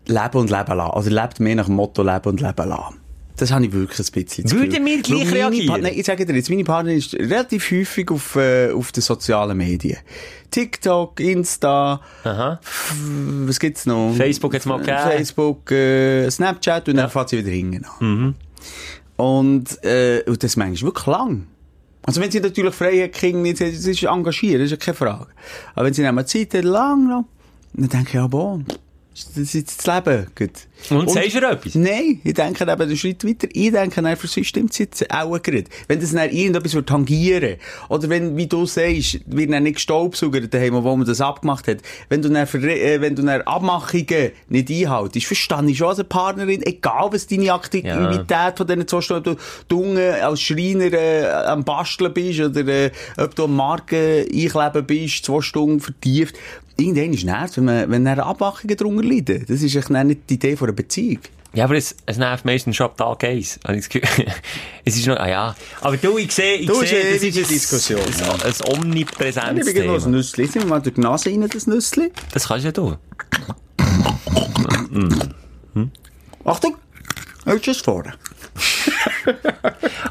leben und leben lassen. Oder lebt mehr nach dem Motto leben und leben lassen. Das habe ich wirklich ein bisschen das
Würden wir gleich reagieren?
Nein, ich sage dir jetzt, meine Partnerin ist relativ häufig auf, äh, auf den sozialen Medien. TikTok, Insta,
Aha.
was gibt's noch?
Facebook hat's mal gegeben.
Facebook, äh, Snapchat und dann fährt sie wieder hinten an.
Mhm.
Und, äh, und das manchmal wirklich lang. Also wenn sie natürlich frei hat, Kind nicht, das ist engagiert, das ist ja keine Frage. Aber wenn sie dann mal Zeit hat, lang noch, dann denke ich, ja, boah, das ist jetzt das Leben. Gut.
Und sagst du etwas?
Nein, ich denke eben einen Schritt weiter. Ich denke, dann für sie stimmt es jetzt auch gerade. Wenn das dann irgendetwas wird tangieren oder wenn, wie du sagst, wird dann nicht gestaubsaugert daheim, wo man das abgemacht hat. Wenn du dann, äh, wenn du dann Abmachungen nicht einhaltest, verstehe ich schon als Partnerin, egal was deine Aktivität von diesen zwei Stunden, ob du unten als Schreiner äh, am Basteln bist oder äh, ob du am Marken einkleben bist, zwei Stunden vertieft. Irgendwann ist es nervt, wenn, man, wenn dann Abmachungen darunter leiden. Das ist echt nicht die Idee von einer Beziehung.
Ja, aber es, es nervt meistens schon ab Tag 1. Habe ich das Gefühl. es ist noch, ah ja. Aber du, ich sehe, ich
Du,
sehe,
eine
das ist
Diskussion,
ein, ein, ein omnipräsentes
Ich bin noch ein. Nüssli. Jetzt nehmen wir mal durch die Nase rein, das Nüssli.
Das kannst ja du.
Achtung! Hältst du es vorne?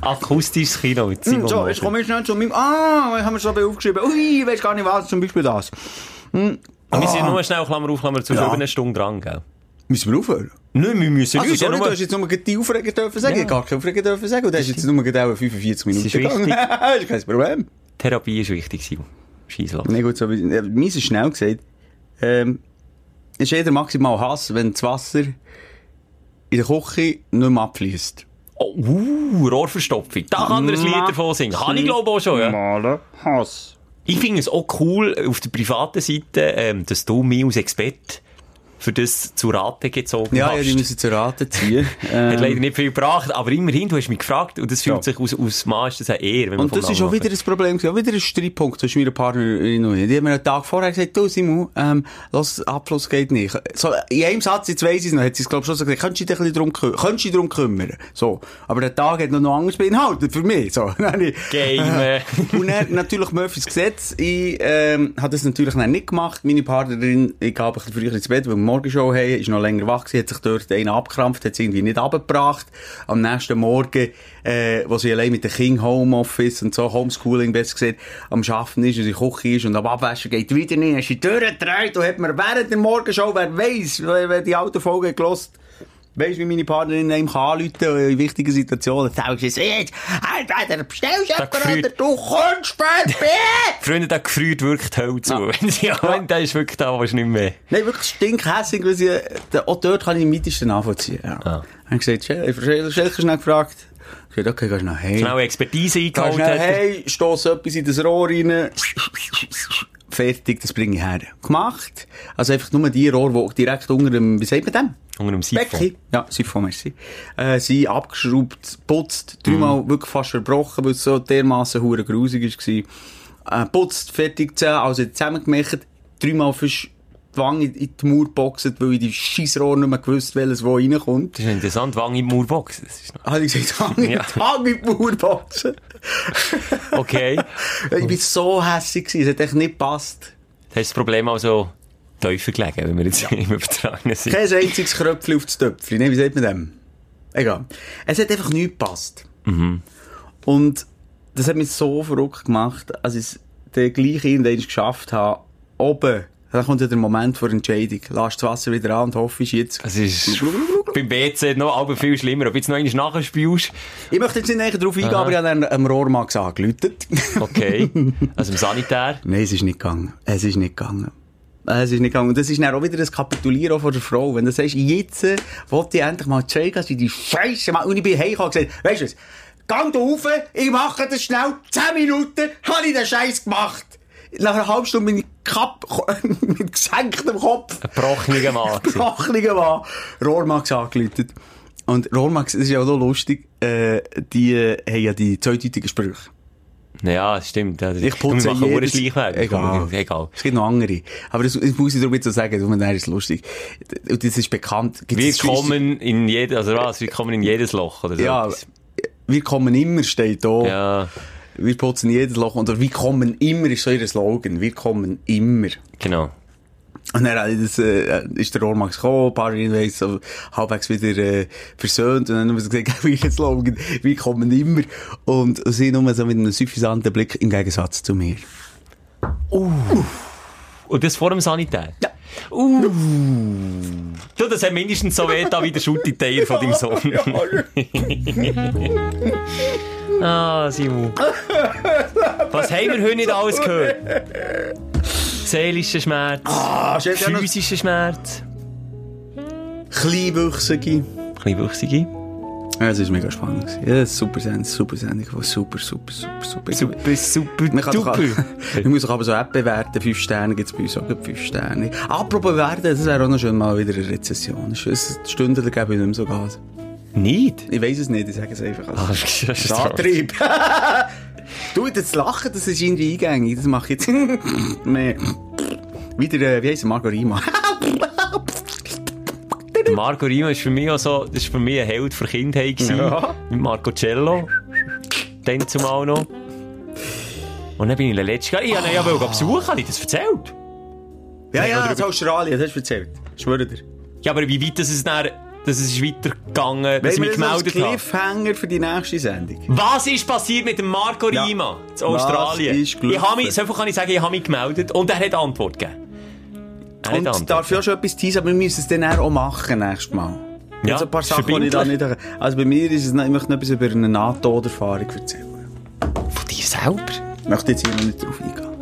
Akustisches Kino mit Simon
Hm, So, jetzt komme ich schnell zu meinem... Ah, was haben wir so aufgeschrieben? Ui, ich weiß gar nicht was, zum Beispiel das.
Wir sind nur schnell, Klammer auf, Klammer zu,
Ja.
über eine Stunde dran, gell?
Müssen wir aufhören?
Nein, wir müssen
Also,
nicht.
sorry,
ja,
du hast jetzt nur die Aufreger dürfen sagen.
Ja.
Ich gar keine Aufreger dürfen sagen. Und du hast jetzt nur gerade auch 45 Minuten
ist
gegangen.
wichtig.
das ist kein Problem.
Therapie ist wichtig, Simon. Scheiss los.
Nee, gut, so wie, äh, meins ist schnell gesagt. Ähm, ist jeder maximal Hass, wenn das Wasser in der Küche nicht mehr abfließt.
Oh, uh, Rohrverstopfung. Da kann er ein Lied davon singen. Habe ich glaube auch schon, ja.
Malen Hass.
Ich finde es auch cool, auf der privaten Seite, ähm, dass du mich als Experte für das zu Rate gezogen
Ja,
hast.
ja, die müssen zu Rate ziehen.
Hat
Ähm,
leider nicht viel gebracht, aber immerhin, du hast mich gefragt und das fühlt
Ja.
sich aus, aus ist das eine Ehre, wenn
Und das ist auch wieder ein Problem, auch wieder ein Streitpunkt zwischen meiner Partnerin und mir. Die haben mir einen Tag vorher gesagt, du Simon, ähm, los, Abfluss geht nicht. So, in einem Satz, jetzt weiss ich es noch, hat sie es glaub ich schon so gesagt, könntest du dich ein bisschen drum, könntest du dich drum kümmern? So. Aber der Tag hat noch noch anders beinhaltet für mich, so.
Game.
und dann natürlich Murphys Gesetz. Ich, ähm, habe das natürlich nicht gemacht. Meine Partnerin, ich gehe ein bisschen früher ins Bett, weil Morgenshow haben, ist noch länger wach gewesen, hat sich dort einer abgekrampft, hat es irgendwie nicht abgebracht. Am nächsten Morgen, äh, wo sie allein mit dem Kind Homeoffice und so, Homeschooling besser gesagt, am Schaffen ist und der Küche ist und am Abwaschen geht wieder nicht, hast die Tür gedreht und hat mir während der Morgenshow, wer weiss, wer die alte Folge gelost Weißt du, wie meine Partnerin einem kann anrufen in wichtigen Situationen? Dann sagst du jetzt, entweder bestellst jemanden
gefreut.
oder du kommst spät.
Freunde, der gefriert wirklich die Hölle zu. Sie ja. der ist wirklich da, was nicht mehr.
Nein, wirklich stinkhässig, weil sie, da, auch dort kann ich am weitesten nachvollziehen. Ja.
Ah.
Dann gesagt, Schelker schnell gefragt. Ich gesagt, okay, gehst du noch hey.
Schnell Expertise
Gehst
eingeholt
schnell
hat.
hey, stoss etwas in das Rohr rein. Fertig, das bringe ich her. Gemacht. Also einfach nur die Rohr, die direkt unter dem, wie sagt man dem?
Unter dem Siphon.
Becken. Ja, Siphon, merci. Äh, sie abgeschraubt, putzt, dreimal
Mhm.
wirklich fast verbrochen, weil es so dermassen hure grusig war. Äh, putzt, fertig, also zusammengemacht, dreimal fürst die Wange in die Mauer geboxt, weil ich die Scheissrohr nicht mehr gewusst, welches wo reinkommt.
Das ist interessant, Wange in die ist noch...
Habe ich gesagt, Wange
Ja.
Wange in die Mauer boxen.
Okay.
ich bin so hässlich gewesen, es hat echt nicht gepasst.
Das ist das Problem also tiefer gelegen, wenn wir jetzt im Übertragenen sind.
Kein einziges Kröpfchen auf das Töpfchen. Nee, wie sagt man dem? Egal. Es hat einfach nicht gepasst. Und das hat mich so verrückt gemacht, als ich es den gleichen irgendwann geschafft habe, oben, dann kommt ja der Moment vor Entscheidung. Lass das Wasser wieder an und hoffe, ist jetzt...
Es ist beim WC noch aber viel schlimmer. Ob jetzt noch einmal nachspielst,
Ich möchte jetzt nicht näher darauf eingehen, aber ich habe einem Rohrmax angelötet.
okay. Also im Sanitär.
Nein, es ist nicht gegangen. Es ist nicht gegangen. Es ist nicht gegangen. Und das ist dann auch wieder das Kapitulieren von der Frau. Wenn du sagst, jetzt äh, wollte ich endlich mal zeigen, dass ich die Scheiße mache. Und ich bin heimgekommen und gesagt, weißt du was? Gang da rauf, ich mache das schnell. Zehn Minuten habe ich den Scheiß gemacht. Nach einer halben Stunde bin ich kapp, mit gesenktem Kopf.
Ein brocheniger Mann.
Brochliger Mann. Rohrmax angeläutet. Und Rohrmax, das ist ja auch noch lustig, äh, die äh, haben ja die zweideutigen Sprüche.
Ja, das stimmt. Ja,
Ich putze
machen
jedes...
Schleichweg.
Egal.
Egal.
Es gibt noch andere. Aber das, das muss ich darum jetzt so sagen, dann ist es lustig. Und das ist bekannt. Gibt's
Wir
das-
kommen in jedes, also was? Wir kommen in jedes Loch, oder so.
Ja,
etwas.
wir kommen immer, steht da.
Ja,
Wir putzen jedes Loch. Oder wir kommen immer, ist so ihr Slogan. Wir kommen immer.
genau.
Und dann äh, das, äh, ist der Rohrmax gekommen, ein paar irgendwie so halbwegs wieder äh, versöhnt. Und dann haben wir gesagt, wir jetzt Slogan, wir kommen immer. Und sie nur so mit einem suffisanten Blick im Gegensatz zu mir.
Und das vor dem Sanitär?
Ja.
Uh. Du, das hat mindestens so weh da wie der Schutti-Teier von deinem Sohn. ah, Simon. Was haben wir heute nicht alles gehört? Seelischer Schmerz,
Ah, steht ja noch
physischer Schmerz,
Kleinwüchsige.
kleinwüchsige.
Ja, es ist mega spannend. gewesen. Ja, das ist super Sendung, super Sendung. Super, super, super, super.
Super, super,
Man kann doch,
super.
ich muss doch aber so App bewerten. Fünf Sterne gibt es bei uns auch gerade fünf Sterne. Apropos bewerten, das wäre auch noch schön mal wieder eine Rezession. Es ist eine Stunde, da gebe ich nicht mehr so Gas.
Nicht?
Ich weiss es nicht, ich sage es einfach.
Ah,
Also,
das ist
Antrieb. du, das Lachen, das ist irgendwie eingängig. Das mache ich jetzt mehr. Wieder, äh, wie heisst er, Margarima.
Marco Rima ist für mich auch so, das ist für mich ein Held für Kindheit gewesen.
Ja.
Mit Marco Cello. Dann zumal noch. Und dann bin ich letztes Jahr, ich wollte ihn ja besuchen, habe ich das erzählt?
ja, ja, das Australien, das hast du erzählt. Schwöre dir.
Ja, aber wie weit das ist dann, dass es ist weitergegangen, dass ich mich gemeldet habe?
Cliffhanger für die nächste Sendung.
Was ist passiert mit dem Marco
Ja.
Rima in Australien? Ich habe mich, so viel kann ich sagen, ich habe mich gemeldet und er hat Antwort gegeben. Er
Und
Antwort
darf auch schon etwas teasen, aber wir müssen es dann auch machen nächstes Mal.
Ja,
Ja, ein paar Sachen, die ich da nicht... Also bei mir ist es, ich möchte noch etwas über eine NATO-Erfahrung erzählen.
Von dir selber?
Ich möchte jetzt hier noch nicht drauf eingehen.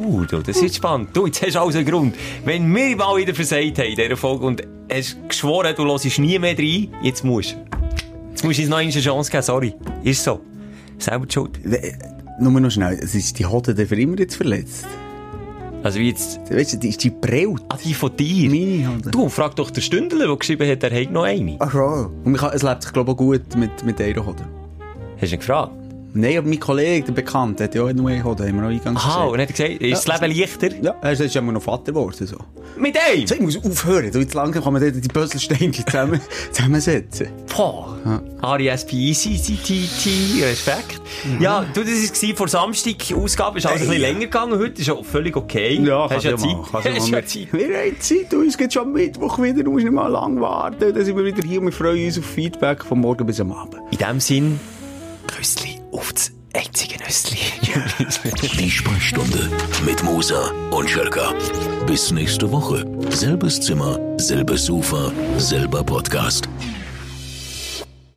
Du, das ist spannend. Du, jetzt hast du also einen Grund. Wenn wir mal wieder versagt haben in dieser Folge und hast geschworen, du hörst nie mehr rein, jetzt musst du. Jetzt musst du uns noch eine Chance geben, sorry. Ist so. Selber die schuld.
We- Nur noch schnell, es ist die Hotte der für immer jetzt verletzt.
Also wie jetzt...
Weißt du, die ist die Braut.
Ah, die von dir?
Meine Hotte.
Du, frag doch den Stündler, der geschrieben hat, er hat noch eine.
Ach so. Und es lebt sich, glaube ich, auch gut mit, mit einer Hotte.
Hast du ihn gefragt?
Nein, aber mein Kollege, der Bekannte, hat ja auch nur eine Hotte, haben wir auch eingangs
Aha, und
gesagt.
hat er gesagt, ist das Leben leichter?
Ja, er ist ja immer noch Vater geworden, so.
Mit einem?
So, ich muss aufhören, du, jetzt langsam kann man die Puzzlesteine zusammen, zusammensetzen.
Boah. R-E-S-P-E-C-C-T-T, Respekt. Ja, du, das war vor Samstag, Ausgabe ist alles ein bisschen länger gegangen, heute ist auch völlig okay. hast ja Zeit.
Ja
Hast ja Zeit.
Wir haben Zeit, du, es geht schon Mittwoch wieder, du musst nicht mal lang warten. Dann sind wir wieder hier und wir freuen uns auf Feedback von morgen bis am Abend.
In dem Sinn, Küssli auf das einzige Nüssli.
Die Sprechstunde mit Musa und Schelka. Bis nächste Woche. Selbes Zimmer, selbes Sofa, selber Podcast.